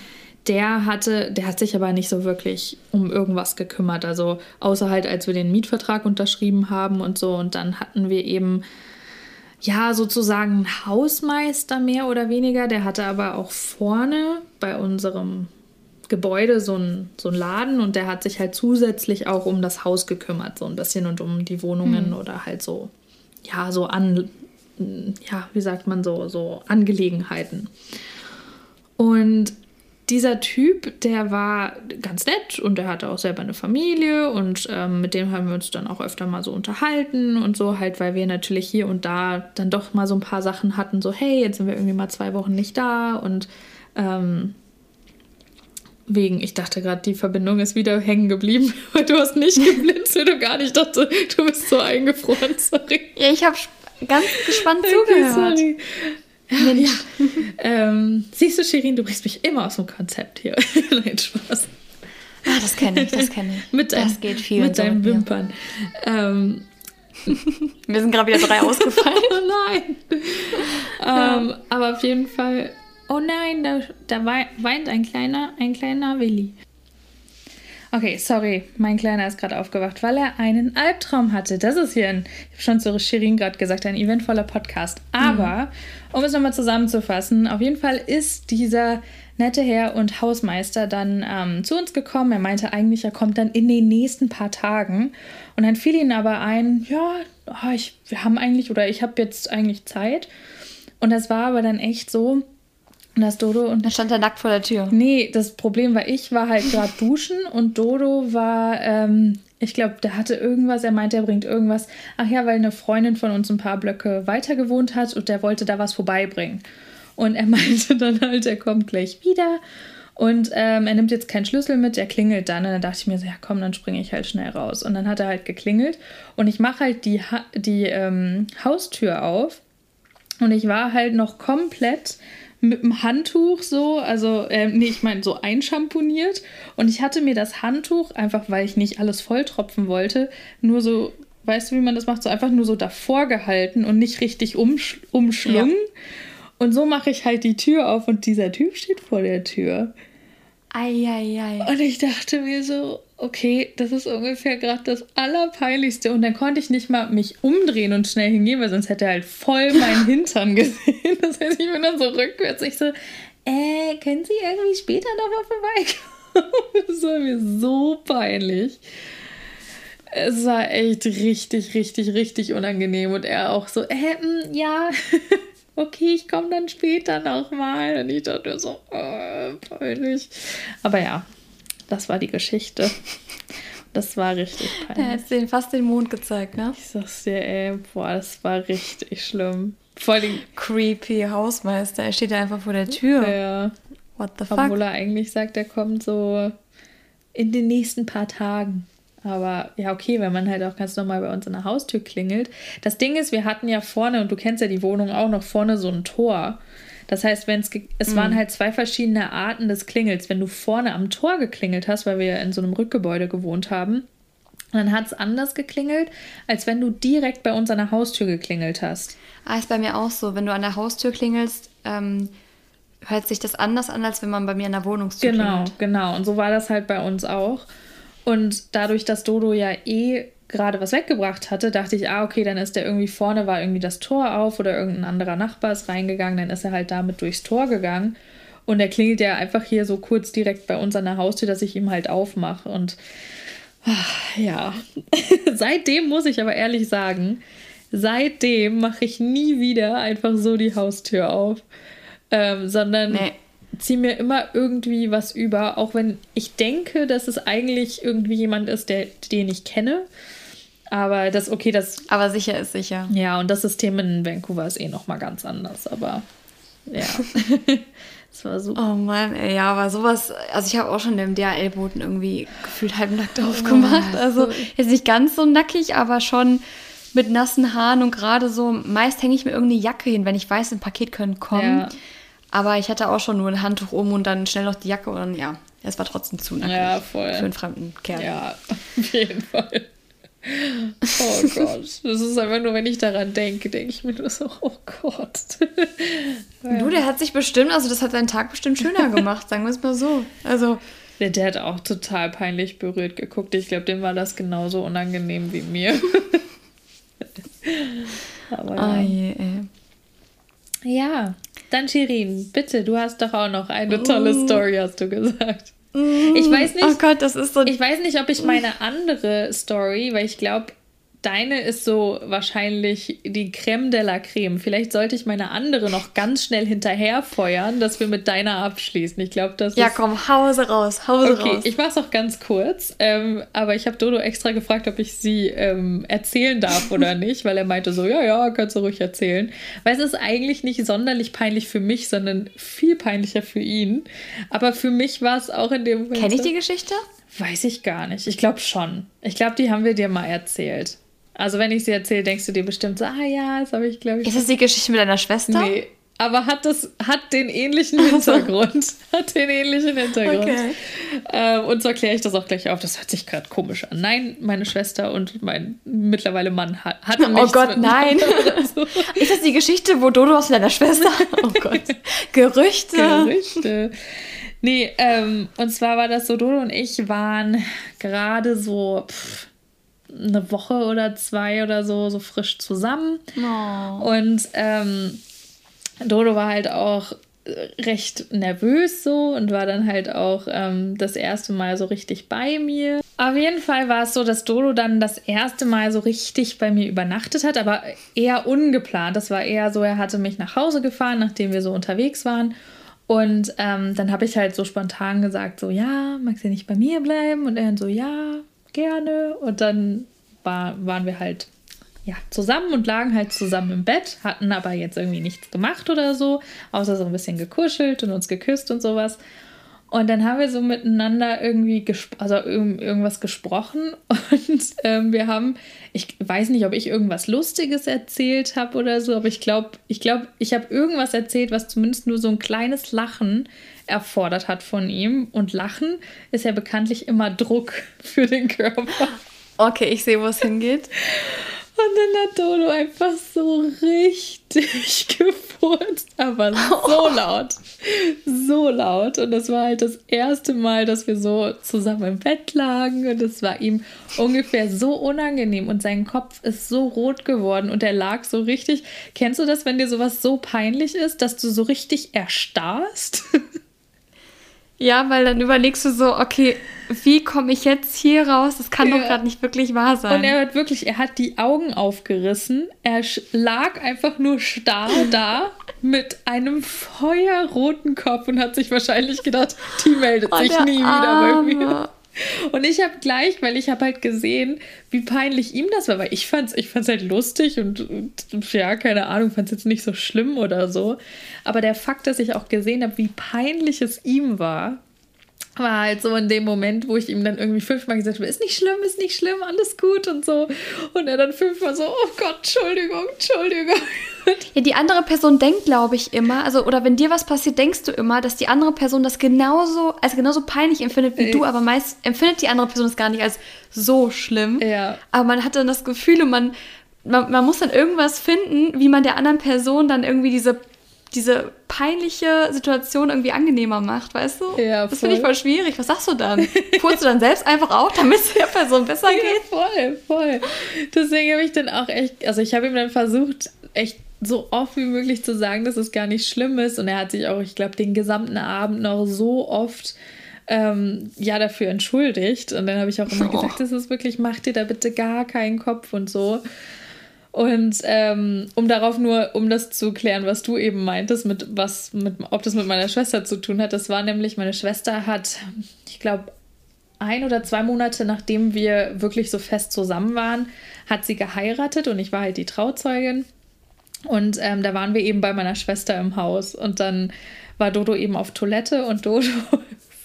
Speaker 1: der hatte, der hat sich aber nicht so wirklich um irgendwas gekümmert. Also außer halt, als wir den Mietvertrag unterschrieben haben und so. Und dann hatten wir eben ja sozusagen einen Hausmeister mehr oder weniger. Der hatte aber auch vorne bei unserem Gebäude so ein, so ein Laden und der hat sich halt zusätzlich auch um das Haus gekümmert, so ein bisschen und um die Wohnungen mhm. oder halt so, ja, so an, ja, wie sagt man so, so Angelegenheiten. Und dieser Typ, der war ganz nett und der hatte auch selber eine Familie und ähm, mit dem haben wir uns dann auch öfter mal so unterhalten und so halt, weil wir natürlich hier und da dann doch mal so ein paar Sachen hatten, so hey, jetzt sind wir irgendwie mal zwei Wochen nicht da und ähm, wegen, ich dachte gerade, die Verbindung ist wieder hängen geblieben, weil du hast nicht geblinzelt und gar nicht dachte, du bist so eingefroren, sorry.
Speaker 2: Ja, ich habe ganz gespannt zugehört. sorry.
Speaker 1: Ja, ja. ähm, siehst du, Shirin, du bringst mich immer aus dem Konzept hier. Nein, Spaß.
Speaker 2: Ah, das kenne ich, das kenne ich.
Speaker 1: mit
Speaker 2: das
Speaker 1: dein, geht viel. Mit so deinen mit Wimpern. Ähm,
Speaker 2: Wir sind gerade wieder drei ausgefallen.
Speaker 1: oh nein. Ähm, aber auf jeden Fall. Oh nein, da, da weint ein kleiner, ein kleiner Willi. Okay, sorry, mein Kleiner ist gerade aufgewacht, weil er einen Albtraum hatte. Das ist hier ein, ich habe schon zu Shirin gerade gesagt, ein eventvoller Podcast. Aber, mhm. um es nochmal zusammenzufassen, auf jeden Fall ist dieser nette Herr und Hausmeister dann ähm, zu uns gekommen. Er meinte eigentlich, er kommt dann in den nächsten paar Tagen. Und dann fiel ihm aber ein, ja, oh, ich, wir haben eigentlich, oder ich habe jetzt eigentlich Zeit. Und das war aber dann echt so, und das Dodo und.
Speaker 2: Da stand er nackt vor der Tür.
Speaker 1: Nee, das Problem war, ich war halt gerade duschen und Dodo war, ähm, ich glaube, der hatte irgendwas, er meinte, er bringt irgendwas. Ach ja, weil eine Freundin von uns ein paar Blöcke weiter gewohnt hat und der wollte da was vorbeibringen. Und er meinte dann halt, er kommt gleich wieder. Und ähm, er nimmt jetzt keinen Schlüssel mit, er klingelt dann. Und dann dachte ich mir so, ja komm, dann springe ich halt schnell raus. Und dann hat er halt geklingelt. Und ich mache halt die, ha die ähm, Haustür auf. Und ich war halt noch komplett mit dem Handtuch so, also, äh, nee, ich meine so einschamponiert. Und ich hatte mir das Handtuch, einfach weil ich nicht alles volltropfen wollte, nur so, weißt du, wie man das macht, so einfach nur so davor gehalten und nicht richtig umsch umschlungen. Ja. Und so mache ich halt die Tür auf und dieser Typ steht vor der Tür.
Speaker 2: Eieiei.
Speaker 1: Und ich dachte mir so, okay, das ist ungefähr gerade das Allerpeinlichste. Und dann konnte ich nicht mal mich umdrehen und schnell hingehen, weil sonst hätte er halt voll meinen Hintern gesehen. Das heißt, ich bin dann so rückwärts. Ich so, äh, können Sie irgendwie später nochmal vorbeikommen? Das war mir so peinlich. Es war echt richtig, richtig, richtig unangenehm. Und er auch so, äh, mh, hm, ja, okay, ich komme dann später nochmal. Und ich dachte so, äh, peinlich. Aber ja, das war die Geschichte. Das war richtig
Speaker 2: peinlich. Der hat den fast den Mond gezeigt, ne?
Speaker 1: Ich sag's dir, ey, boah, das war richtig schlimm. Voll den
Speaker 2: creepy Hausmeister. Er steht da einfach vor der Tür.
Speaker 1: Ja.
Speaker 2: What the fuck?
Speaker 1: Obwohl er eigentlich sagt, er kommt so in den nächsten paar Tagen. Aber ja, okay, wenn man halt auch ganz normal bei uns an der Haustür klingelt. Das Ding ist, wir hatten ja vorne, und du kennst ja die Wohnung auch noch vorne so ein Tor. Das heißt, wenn es es mhm. waren halt zwei verschiedene Arten des Klingels. Wenn du vorne am Tor geklingelt hast, weil wir in so einem Rückgebäude gewohnt haben, dann hat es anders geklingelt, als wenn du direkt bei uns an der Haustür geklingelt hast.
Speaker 2: Ah, ist bei mir auch so. Wenn du an der Haustür klingelst, ähm, hört sich das anders an, als wenn man bei mir an der Wohnungstür
Speaker 1: genau, klingelt. Genau, genau. Und so war das halt bei uns auch. Und dadurch, dass Dodo ja eh gerade was weggebracht hatte, dachte ich, ah, okay, dann ist der irgendwie vorne, war irgendwie das Tor auf oder irgendein anderer Nachbar ist reingegangen, dann ist er halt damit durchs Tor gegangen. Und er klingelt ja einfach hier so kurz direkt bei uns an der Haustür, dass ich ihm halt aufmache. Und ach, ja, seitdem muss ich aber ehrlich sagen, seitdem mache ich nie wieder einfach so die Haustür auf, ähm, sondern nee. Ziehe mir immer irgendwie was über, auch wenn ich denke, dass es eigentlich irgendwie jemand ist, der, den ich kenne. Aber das, okay, das.
Speaker 2: Aber sicher ist sicher.
Speaker 1: Ja, und das System in Vancouver ist eh nochmal ganz anders, aber ja.
Speaker 2: das war super. Oh Mann, ey, ja, aber sowas, also ich habe auch schon im DHL-Boten irgendwie gefühlt halbnackt oh, aufgemacht. Also jetzt nicht ganz so nackig, aber schon mit nassen Haaren und gerade so, meist hänge ich mir irgendeine Jacke hin, wenn ich weiß, ein Paket könnte kommen. Ja. Aber ich hatte auch schon nur ein Handtuch um und dann schnell noch die Jacke und dann, ja, es war trotzdem zu nackig.
Speaker 1: Ja, voll.
Speaker 2: Für einen fremden Kerl.
Speaker 1: Ja, auf jeden Fall. Oh Gott, das ist einfach nur, wenn ich daran denke, denke ich mir nur so, oh Gott.
Speaker 2: Du, der hat sich bestimmt, also das hat seinen Tag bestimmt schöner gemacht, sagen wir es mal so. Also.
Speaker 1: Der, der hat auch total peinlich berührt geguckt. Ich glaube, dem war das genauso unangenehm wie mir.
Speaker 2: Aber ja. Oh je, ey.
Speaker 1: Ja, dann Shirin, bitte, du hast doch auch noch eine tolle uh. Story, hast du gesagt.
Speaker 2: Ich weiß nicht. Oh Gott, das ist so.
Speaker 1: Ich weiß nicht, ob ich meine andere Story, weil ich glaube, deine ist so wahrscheinlich die Creme de la Creme. Vielleicht sollte ich meine andere noch ganz schnell hinterherfeuern, dass wir mit deiner abschließen. Ich glaube, das
Speaker 2: Ja, komm, Hause raus, Hause
Speaker 1: okay,
Speaker 2: raus.
Speaker 1: ich mach's auch ganz kurz. Ähm, aber ich habe Dodo extra gefragt, ob ich sie ähm, erzählen darf oder nicht, weil er meinte so, ja, ja, kannst du ruhig erzählen. Weil es ist eigentlich nicht sonderlich peinlich für mich, sondern viel peinlicher für ihn. Aber für mich war es auch in dem Moment.
Speaker 2: Kenn ich die Geschichte?
Speaker 1: Weiß ich gar nicht. Ich glaube schon. Ich glaube, die haben wir dir mal erzählt. Also wenn ich sie erzähle, denkst du dir bestimmt so, ah ja, das habe ich, glaube ich.
Speaker 2: Ist das die Geschichte mit deiner Schwester?
Speaker 1: Nee. Aber hat das hat den ähnlichen Hintergrund. hat den ähnlichen Hintergrund.
Speaker 2: Okay.
Speaker 1: Ähm, und so erkläre ich das auch gleich auf. Das hört sich gerade komisch an. Nein, meine Schwester und mein mittlerweile Mann hat, hatten
Speaker 2: Oh
Speaker 1: nichts
Speaker 2: Gott, nein.
Speaker 1: so.
Speaker 2: Ist das die Geschichte, wo Dodo aus deiner Schwester? Oh Gott. Gerüchte.
Speaker 1: Gerüchte. Nee, ähm, und zwar war das so, Dodo und ich waren gerade so pff, eine Woche oder zwei oder so, so frisch zusammen.
Speaker 2: Oh.
Speaker 1: Und ähm, Dodo war halt auch recht nervös so und war dann halt auch ähm, das erste Mal so richtig bei mir. Auf jeden Fall war es so, dass Dodo dann das erste Mal so richtig bei mir übernachtet hat, aber eher ungeplant. Das war eher so, er hatte mich nach Hause gefahren, nachdem wir so unterwegs waren. Und ähm, dann habe ich halt so spontan gesagt, so ja, magst du nicht bei mir bleiben? Und er dann so, ja, gerne. Und dann war, waren wir halt ja, zusammen und lagen halt zusammen im Bett, hatten aber jetzt irgendwie nichts gemacht oder so, außer so ein bisschen gekuschelt und uns geküsst und sowas. Und dann haben wir so miteinander irgendwie gesp also irg irgendwas gesprochen und ähm, wir haben, ich weiß nicht, ob ich irgendwas Lustiges erzählt habe oder so, aber ich glaube, ich glaube, ich habe irgendwas erzählt, was zumindest nur so ein kleines Lachen erfordert hat von ihm. Und Lachen ist ja bekanntlich immer Druck für den Körper.
Speaker 2: Okay, ich sehe, wo es hingeht.
Speaker 1: Und dann hat Dodo einfach so richtig gefurzt, aber so laut. So laut. Und das war halt das erste Mal, dass wir so zusammen im Bett lagen. Und es war ihm ungefähr so unangenehm. Und sein Kopf ist so rot geworden. Und er lag so richtig. Kennst du das, wenn dir sowas so peinlich ist, dass du so richtig erstarrst?
Speaker 2: Ja, weil dann überlegst du so, okay, wie komme ich jetzt hier raus? Das kann
Speaker 1: Ja.
Speaker 2: doch gerade nicht wirklich wahr sein.
Speaker 1: Und er hat wirklich, er hat die Augen aufgerissen. Er lag einfach nur starr da mit einem feuerroten Kopf und hat sich wahrscheinlich gedacht, die meldet
Speaker 2: Oh,
Speaker 1: sich nie wieder bei mir. Und ich habe gleich, weil ich habe halt gesehen, wie peinlich ihm das war, weil ich fand's, ich fand's halt lustig und, und ja, keine Ahnung, fand's jetzt nicht so schlimm oder so. Aber der Fakt, dass ich auch gesehen habe, wie peinlich es ihm war, war halt so in dem Moment, wo ich ihm dann irgendwie fünfmal gesagt habe, ist nicht schlimm, ist nicht schlimm, alles gut und so. Und er dann fünfmal so, oh Gott, Entschuldigung, Entschuldigung.
Speaker 2: Ja, die andere Person denkt, glaube ich, immer, also, oder wenn dir was passiert, denkst du immer, dass die andere Person das genauso, als genauso peinlich empfindet wie
Speaker 1: Äh.
Speaker 2: du, aber meist empfindet die andere Person es gar nicht als so schlimm.
Speaker 1: Ja.
Speaker 2: Aber man hat dann das Gefühl und man, man, man muss dann irgendwas finden, wie man der anderen Person dann irgendwie diese, diese peinliche Situation irgendwie angenehmer macht, weißt du?
Speaker 1: Ja,
Speaker 2: Das finde ich
Speaker 1: voll.
Speaker 2: schwierig. Was sagst du dann? Furzt du dann selbst einfach auf, damit es der Person besser
Speaker 1: Ja,
Speaker 2: geht?
Speaker 1: voll, voll. Deswegen habe ich dann auch echt, also ich habe ihm dann versucht, echt so oft wie möglich zu sagen, dass es gar nicht schlimm ist. Und er hat sich auch, ich glaube, den gesamten Abend noch so oft ähm, ja dafür entschuldigt. Und dann habe ich auch immer
Speaker 2: Oh.
Speaker 1: gesagt, das ist wirklich, mach dir da bitte gar keinen Kopf und so. Und ähm, um darauf nur, um das zu klären, was du eben meintest, mit was, mit, ob das mit meiner Schwester zu tun hat, das war nämlich, meine Schwester hat, ich glaube, ein oder zwei Monate nachdem wir wirklich so fest zusammen waren, hat sie geheiratet und ich war halt die Trauzeugin. Und ähm, da waren wir eben bei meiner Schwester im Haus und dann war Dodo eben auf Toilette und Dodo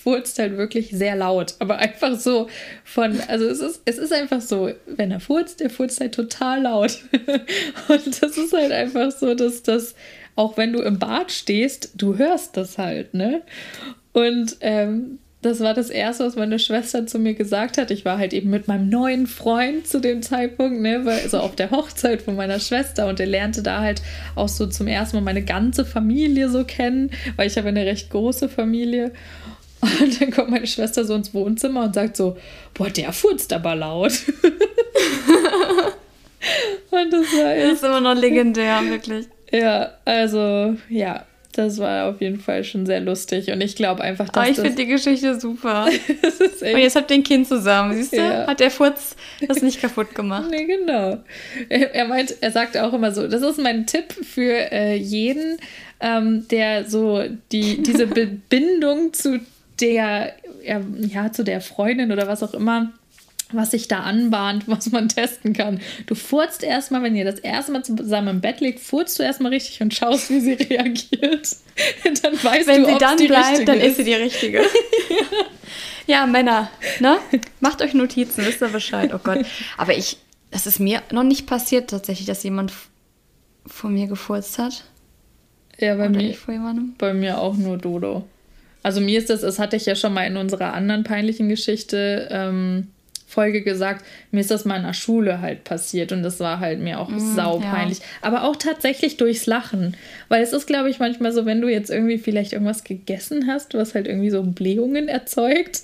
Speaker 1: furzt halt wirklich sehr laut, aber einfach so von, also es ist, es ist einfach so, wenn er furzt, der furzt halt total laut. Und das ist halt einfach so, dass das, auch wenn du im Bad stehst, du hörst das halt, ne? Und ähm, das war das Erste, was meine Schwester zu mir gesagt hat. Ich war halt eben mit meinem neuen Freund zu dem Zeitpunkt, ne, weil, also auf der Hochzeit von meiner Schwester und er lernte da halt auch so zum ersten Mal meine ganze Familie so kennen, weil ich habe eine recht große Familie. Und dann kommt meine Schwester so ins Wohnzimmer und sagt so, boah, der furzt aber laut. und das war
Speaker 2: Das ist immer noch legendär, wirklich.
Speaker 1: ja, also ja. Das war auf jeden Fall schon sehr lustig und ich glaube einfach,
Speaker 2: dass. Oh, ich finde die Geschichte super. und jetzt habt ihr ein Kind zusammen, siehst du? Ja. Hat der Furz das nicht kaputt gemacht.
Speaker 1: nee, genau. Er, er, meint, er sagt auch immer so, das ist mein Tipp für äh, jeden, ähm, der so die, diese Bindung zu der, ja, zu der Freundin oder was auch immer was sich da anbahnt, was man testen kann. Du furzt erstmal, wenn ihr das erste Mal zusammen im Bett liegt, furzt du erstmal richtig und schaust, wie sie reagiert. dann weißt wenn du, sie dann bleibt,
Speaker 2: dann ist sie die richtige. ja. ja, Männer, ne? Macht euch Notizen, wisst ihr Bescheid. Oh Gott. Aber ich, das ist mir noch nicht passiert tatsächlich, dass jemand vor mir gefurzt hat.
Speaker 1: Ja, bei mir, bei mir auch nur Dodo. Also mir ist das, das hatte ich ja schon mal in unserer anderen peinlichen Geschichte ähm, Folge gesagt, mir ist das mal in der Schule halt passiert und das war halt mir auch mm, saupeinlich. Ja. Aber auch tatsächlich durchs Lachen. Weil es ist, glaube ich, manchmal so, wenn du jetzt irgendwie vielleicht irgendwas gegessen hast, was halt irgendwie so Blähungen erzeugt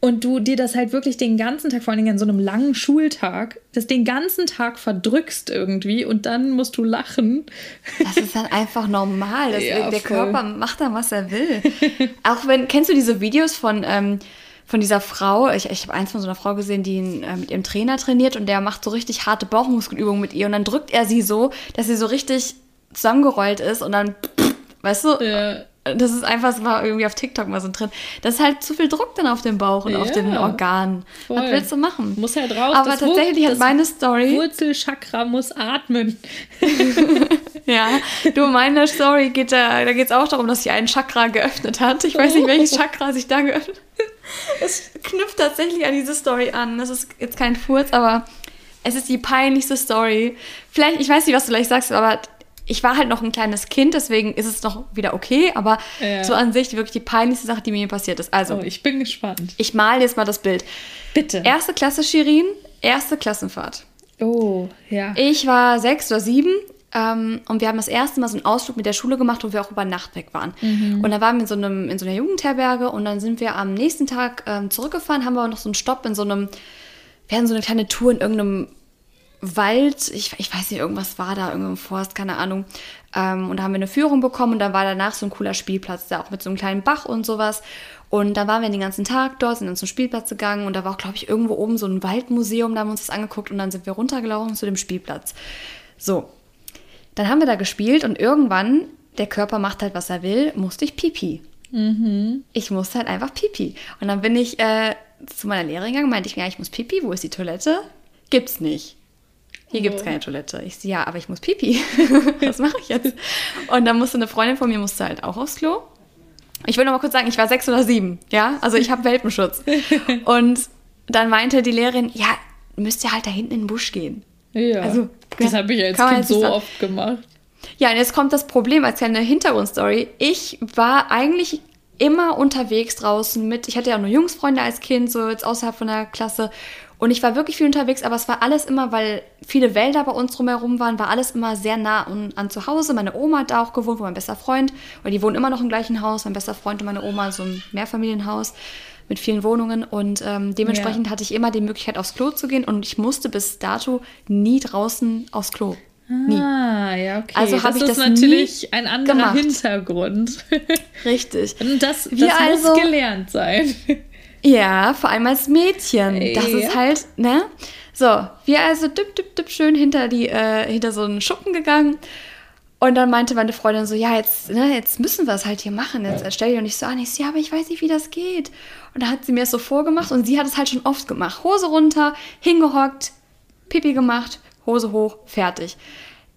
Speaker 1: und du dir das halt wirklich den ganzen Tag, vor allem an so einem langen Schultag, das den ganzen Tag verdrückst irgendwie und dann musst du lachen.
Speaker 2: Das ist dann einfach normal. Das, ja, der voll. Körper macht dann, was er will. Auch wenn, kennst du diese Videos von ähm, von dieser Frau, ich, ich habe eins von so einer Frau gesehen, die ihn, äh, mit ihrem Trainer trainiert und der macht so richtig harte Bauchmuskelübungen mit ihr und dann drückt er sie so, dass sie so richtig zusammengerollt ist und dann, weißt du, ja. Das ist einfach, das war irgendwie auf TikTok mal so drin. Das ist halt zu viel Druck dann auf dem Bauch und ja, auf den Organen. Voll. Was willst du machen? Muss halt raus. Aber tatsächlich
Speaker 1: hat meine Story. Wurzelchakra muss atmen.
Speaker 2: ja, du, meine Story geht da, da geht es auch darum, dass sie einen Chakra geöffnet hat. Ich weiß nicht, welches Chakra sich da geöffnet hat es knüpft tatsächlich an diese Story an. Das ist jetzt kein Furz, aber es ist die peinlichste Story. Vielleicht, ich weiß nicht, was du gleich sagst, aber ich war halt noch ein kleines Kind, deswegen ist es noch wieder okay, aber ja. so an sich wirklich die peinlichste Sache, die mir passiert ist. Also,
Speaker 1: oh, ich bin gespannt.
Speaker 2: Ich male jetzt mal das Bild. Bitte. Erste Klasse Shirin, erste Klassenfahrt.
Speaker 1: Oh, ja.
Speaker 2: Ich war sechs oder sieben. Ähm, und wir haben das erste Mal so einen Ausflug mit der Schule gemacht, wo wir auch über Nacht weg waren. Mhm. Und da waren wir in so, einem, in so einer Jugendherberge und dann sind wir am nächsten Tag ähm, zurückgefahren, haben aber noch so einen Stopp in so einem, wir hatten so eine kleine Tour in irgendeinem Wald, ich, ich weiß nicht, irgendwas war da, irgendein Forst, keine Ahnung. Ähm, und da haben wir eine Führung bekommen und dann war danach so ein cooler Spielplatz, da auch mit so einem kleinen Bach und sowas. Und da waren wir den ganzen Tag dort, sind dann zum Spielplatz gegangen und da war auch, glaube ich, irgendwo oben so ein Waldmuseum, da haben wir uns das angeguckt und dann sind wir runtergelaufen zu dem Spielplatz. So, dann haben wir da gespielt und irgendwann, der Körper macht halt, was er will, musste ich pipi. Mhm. Ich musste halt einfach pipi. Und dann bin ich äh, zu meiner Lehrerin gegangen, meinte ich mir, ja, ich muss pipi, wo ist die Toilette? Gibt's nicht. Hier gibt es keine Toilette. Ich so, ja, aber ich muss pipi. was mache ich jetzt? Und dann musste eine Freundin von mir musste halt auch aufs Klo. Ich will noch mal kurz sagen, ich war sechs oder sieben, ja? Also ich habe Welpenschutz. Und dann meinte die Lehrerin, ja, müsst ihr halt da hinten in den Busch gehen.
Speaker 1: Ja. Also, das habe ich als Kind so sagen. oft gemacht.
Speaker 2: Ja, und jetzt kommt das Problem als kleine Hintergrundstory. Ich war eigentlich immer unterwegs draußen mit, ich hatte ja auch nur Jungsfreunde als Kind, so jetzt außerhalb von der Klasse. Und ich war wirklich viel unterwegs, aber es war alles immer, weil viele Wälder bei uns drumherum waren, war alles immer sehr nah an, an zu Hause. Meine Oma hat da auch gewohnt, wo mein bester Freund, weil die wohnen immer noch im gleichen Haus, mein bester Freund und meine Oma, so ein Mehrfamilienhaus mit vielen Wohnungen und ähm, dementsprechend ja. hatte ich immer die Möglichkeit aufs Klo zu gehen und ich musste bis dato nie draußen aufs Klo. Nie.
Speaker 1: Ah, ja, okay. Also habe ich das natürlich ein anderer gemacht. Hintergrund.
Speaker 2: Richtig.
Speaker 1: Und das, das muss also, gelernt sein.
Speaker 2: Ja, vor allem als Mädchen. Das ja. ist halt, ne? So, wir also düpp, düpp, düpp schön hinter die, äh, hinter so einen Schuppen gegangen und dann meinte meine Freundin so, ja, jetzt, ne, jetzt müssen wir es halt hier machen. Jetzt stell dich doch nicht so an. Ich so, ja, aber ich weiß nicht, wie das geht. Und da hat sie mir das so vorgemacht und sie hat es halt schon oft gemacht. Hose runter, hingehockt, Pipi gemacht, Hose hoch, fertig.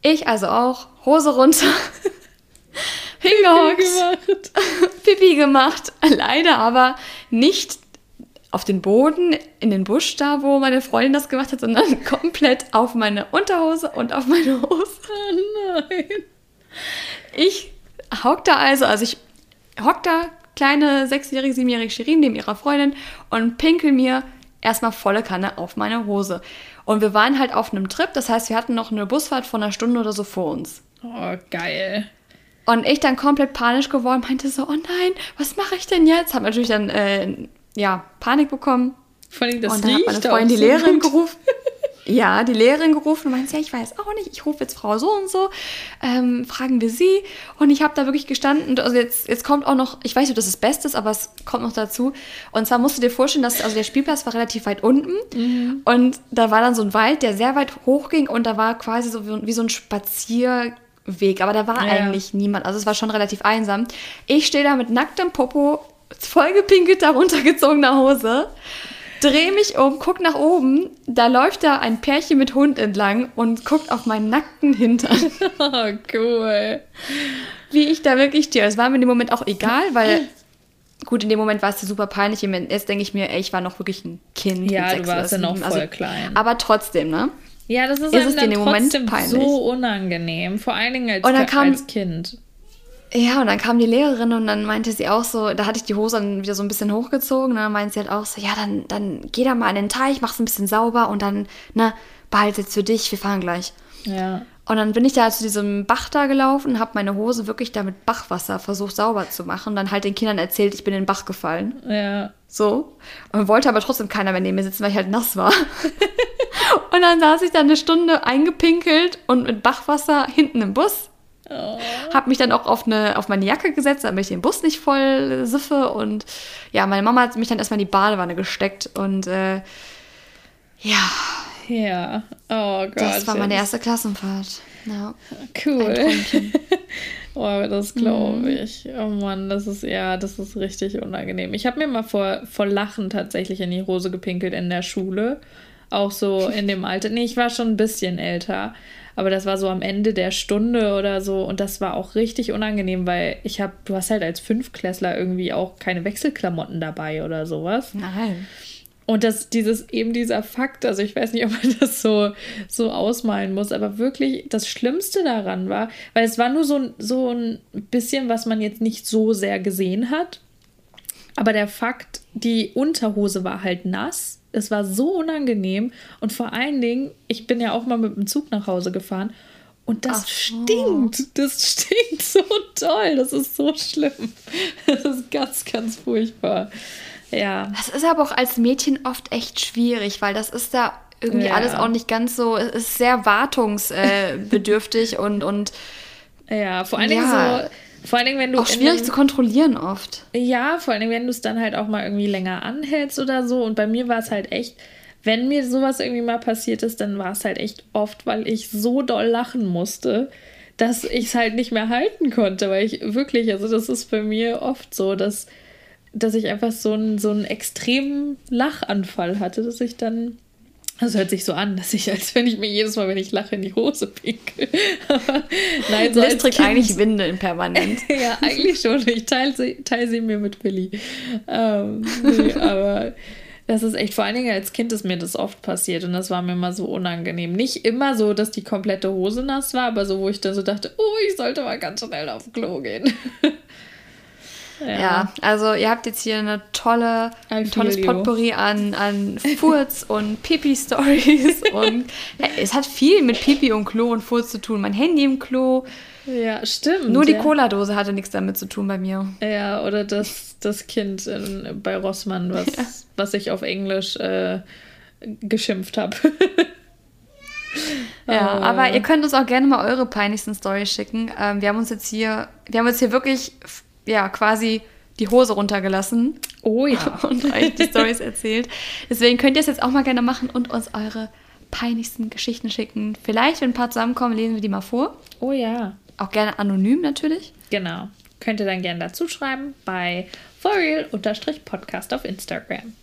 Speaker 2: Ich also auch, Hose runter, hingehockt, Pipi gemacht. Pipi gemacht. Leider aber nicht auf den Boden, in den Busch da, wo meine Freundin das gemacht hat, sondern komplett auf meine Unterhose und auf meine Hose. Oh nein. Ich hock da also, also ich hock da, kleine sechsjährige, siebenjährige Shirin neben ihrer Freundin und pinkel mir erstmal volle Kanne auf meine Hose. Und wir waren halt auf einem Trip, das heißt, wir hatten noch eine Busfahrt von einer Stunde oder so vor uns.
Speaker 1: Oh, geil.
Speaker 2: Und ich dann komplett panisch geworden, meinte so, oh nein, was mache ich denn jetzt? Hab natürlich dann, äh, ja, Panik bekommen.
Speaker 1: Vor allem, das
Speaker 2: Und dann hat meine Freundin die Lehrerin gerufen. ja, die Lehrerin gerufen und meinte, ja, ich weiß auch nicht, ich rufe jetzt Frau so und so, ähm, fragen wir sie. Und ich habe da wirklich gestanden, also jetzt, jetzt kommt auch noch, ich weiß nicht, ob das das Beste ist, aber es kommt noch dazu. Und zwar musst du dir vorstellen, dass also der Spielplatz war relativ weit unten mhm. und da war dann so ein Wald, der sehr weit hoch ging und da war quasi so wie, wie so ein Spazierweg, aber da war ja. eigentlich niemand, also es war schon relativ einsam. Ich stehe da mit nacktem Popo, vollgepinkelter, runtergezogener Hose drehe mich um, guck nach oben, da läuft da ein Pärchen mit Hund entlang und guckt auf meinen nackten Hintern.
Speaker 1: Oh, cool.
Speaker 2: Wie ich da wirklich stehe. Es war mir in dem Moment auch egal, weil gut, in dem Moment war es super peinlich. Jetzt denke ich mir, ey, ich war noch wirklich ein Kind.
Speaker 1: Ja, du warst ja noch voll also, klein.
Speaker 2: Aber trotzdem, ne?
Speaker 1: Ja, das ist, ist es in dem Moment peinlich. so unangenehm. Vor allen Dingen als, kam, als Kind.
Speaker 2: Ja, und dann kam die Lehrerin und dann meinte sie auch so, da hatte ich die Hose dann wieder so ein bisschen hochgezogen und dann meinte sie halt auch so, ja, dann, dann geh da mal in den Teich, mach's ein bisschen sauber und dann, ne, behalte jetzt für dich, wir fahren gleich.
Speaker 1: Ja.
Speaker 2: Und dann bin ich da zu diesem Bach da gelaufen, habe meine Hose wirklich da mit Bachwasser versucht sauber zu machen, dann halt den Kindern erzählt, ich bin in den Bach gefallen.
Speaker 1: Ja.
Speaker 2: So. Und wollte aber trotzdem keiner mehr neben mir sitzen, weil ich halt nass war. und dann saß ich da eine Stunde eingepinkelt und mit Bachwasser hinten im Bus Oh. Hab mich dann auch auf, eine, auf meine Jacke gesetzt, damit ich den Bus nicht voll siffe. Und ja, meine Mama hat mich dann erstmal in die Badewanne gesteckt. Und äh, ja.
Speaker 1: Ja. Oh Gott.
Speaker 2: Das war meine erste Klassenfahrt. Ja.
Speaker 1: Cool. oh, das glaube mhm. ich. Oh Mann, das ist ja, das ist richtig unangenehm. Ich habe mir mal vor, vor Lachen tatsächlich in die Hose gepinkelt in der Schule. Auch so in dem Alter. Nee, ich war schon ein bisschen älter. Aber das war so am Ende der Stunde oder so. Und das war auch richtig unangenehm, weil ich habe, du hast halt als Fünfklässler irgendwie auch keine Wechselklamotten dabei oder sowas.
Speaker 2: Nein.
Speaker 1: Und das, dieses, eben dieser Fakt, also ich weiß nicht, ob man das so, so ausmalen muss, aber wirklich das Schlimmste daran war, weil es war nur so, so ein bisschen, was man jetzt nicht so sehr gesehen hat. Aber der Fakt, die Unterhose war halt nass es war so unangenehm und vor allen Dingen, ich bin ja auch mal mit dem Zug nach Hause gefahren und das Ach, stinkt. Das stinkt so toll. Das ist so schlimm. Das ist ganz, ganz furchtbar. Ja.
Speaker 2: Das ist aber auch als Mädchen oft echt schwierig, weil das ist da irgendwie ja. alles auch nicht ganz so, es ist sehr wartungsbedürftig und, und
Speaker 1: ja, vor allen Dingen ja. so vor allen Dingen, wenn du.
Speaker 2: Auch schwierig einem, zu kontrollieren oft.
Speaker 1: Ja, vor allen Dingen, wenn du es dann halt auch mal irgendwie länger anhältst oder so. Und bei mir war es halt echt, wenn mir sowas irgendwie mal passiert ist, dann war es halt echt oft, weil ich so doll lachen musste, dass ich es halt nicht mehr halten konnte. Weil ich wirklich, also das ist bei mir oft so, dass, dass ich einfach so einen, so einen extremen Lachanfall hatte, dass ich dann das hört sich so an, dass ich, als wenn ich mir jedes Mal, wenn ich lache, in die Hose pinkel.
Speaker 2: Nein, so Liz trägt eigentlich Windeln permanent.
Speaker 1: ja, eigentlich schon. Ich teile sie, teil sie mir mit Billy. Ähm, nee, aber das ist echt, vor allen Dingen als Kind ist mir das oft passiert und das war mir immer so unangenehm. Nicht immer so, dass die komplette Hose nass war, aber so, wo ich dann so dachte, oh, ich sollte mal ganz schnell aufs Klo gehen.
Speaker 2: Ja. ja. also ihr habt jetzt hier eine tolle, ein tolles. Potpourri an, an Furz und Pipi-Stories und ja, es hat viel mit Pipi und Klo und Furz zu tun. Mein Handy im Klo.
Speaker 1: Ja, stimmt.
Speaker 2: Nur die
Speaker 1: ja.
Speaker 2: Cola-Dose hatte nichts damit zu tun bei mir.
Speaker 1: Ja, oder das, das Kind in, bei Rossmann, was, ja. was ich auf Englisch äh, geschimpft habe.
Speaker 2: Ja, oh. aber ihr könnt uns auch gerne mal eure peinlichsten Stories schicken. Ähm, wir haben uns jetzt hier, wir haben uns hier wirklich ja, quasi die Hose runtergelassen.
Speaker 1: Oh ja.
Speaker 2: Und euch die Stories erzählt. Deswegen könnt ihr es jetzt auch mal gerne machen und uns eure peinlichsten Geschichten schicken. Vielleicht, wenn ein paar zusammenkommen, lesen wir die mal vor.
Speaker 1: Oh ja.
Speaker 2: Auch gerne anonym natürlich.
Speaker 1: Genau. Könnt ihr dann gerne dazu schreiben bei forreal-podcast auf Instagram.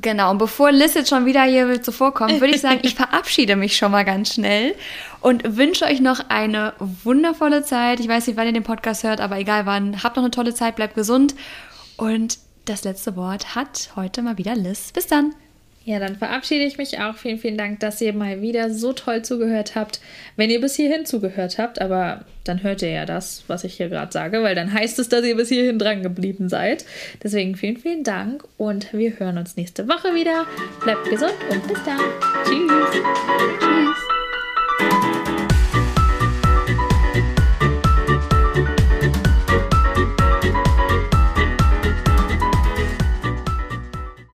Speaker 2: Genau, und bevor Liz jetzt schon wieder hier zuvorkommt, würde ich sagen, ich verabschiede mich schon mal ganz schnell und wünsche euch noch eine wundervolle Zeit. Ich weiß nicht, wann ihr den Podcast hört, aber egal wann. Habt noch eine tolle Zeit, bleibt gesund. Und das letzte Wort hat heute mal wieder Liz. Bis dann.
Speaker 1: Ja, dann verabschiede ich mich auch. Vielen, vielen Dank, dass ihr mal wieder so toll zugehört habt. Wenn ihr bis hierhin zugehört habt, aber dann hört ihr ja das, was ich hier gerade sage, weil dann heißt es, dass ihr bis hierhin dran geblieben seid. Deswegen vielen, vielen Dank und wir hören uns nächste Woche wieder. Bleibt gesund und bis dann. Tschüss. Tschüss.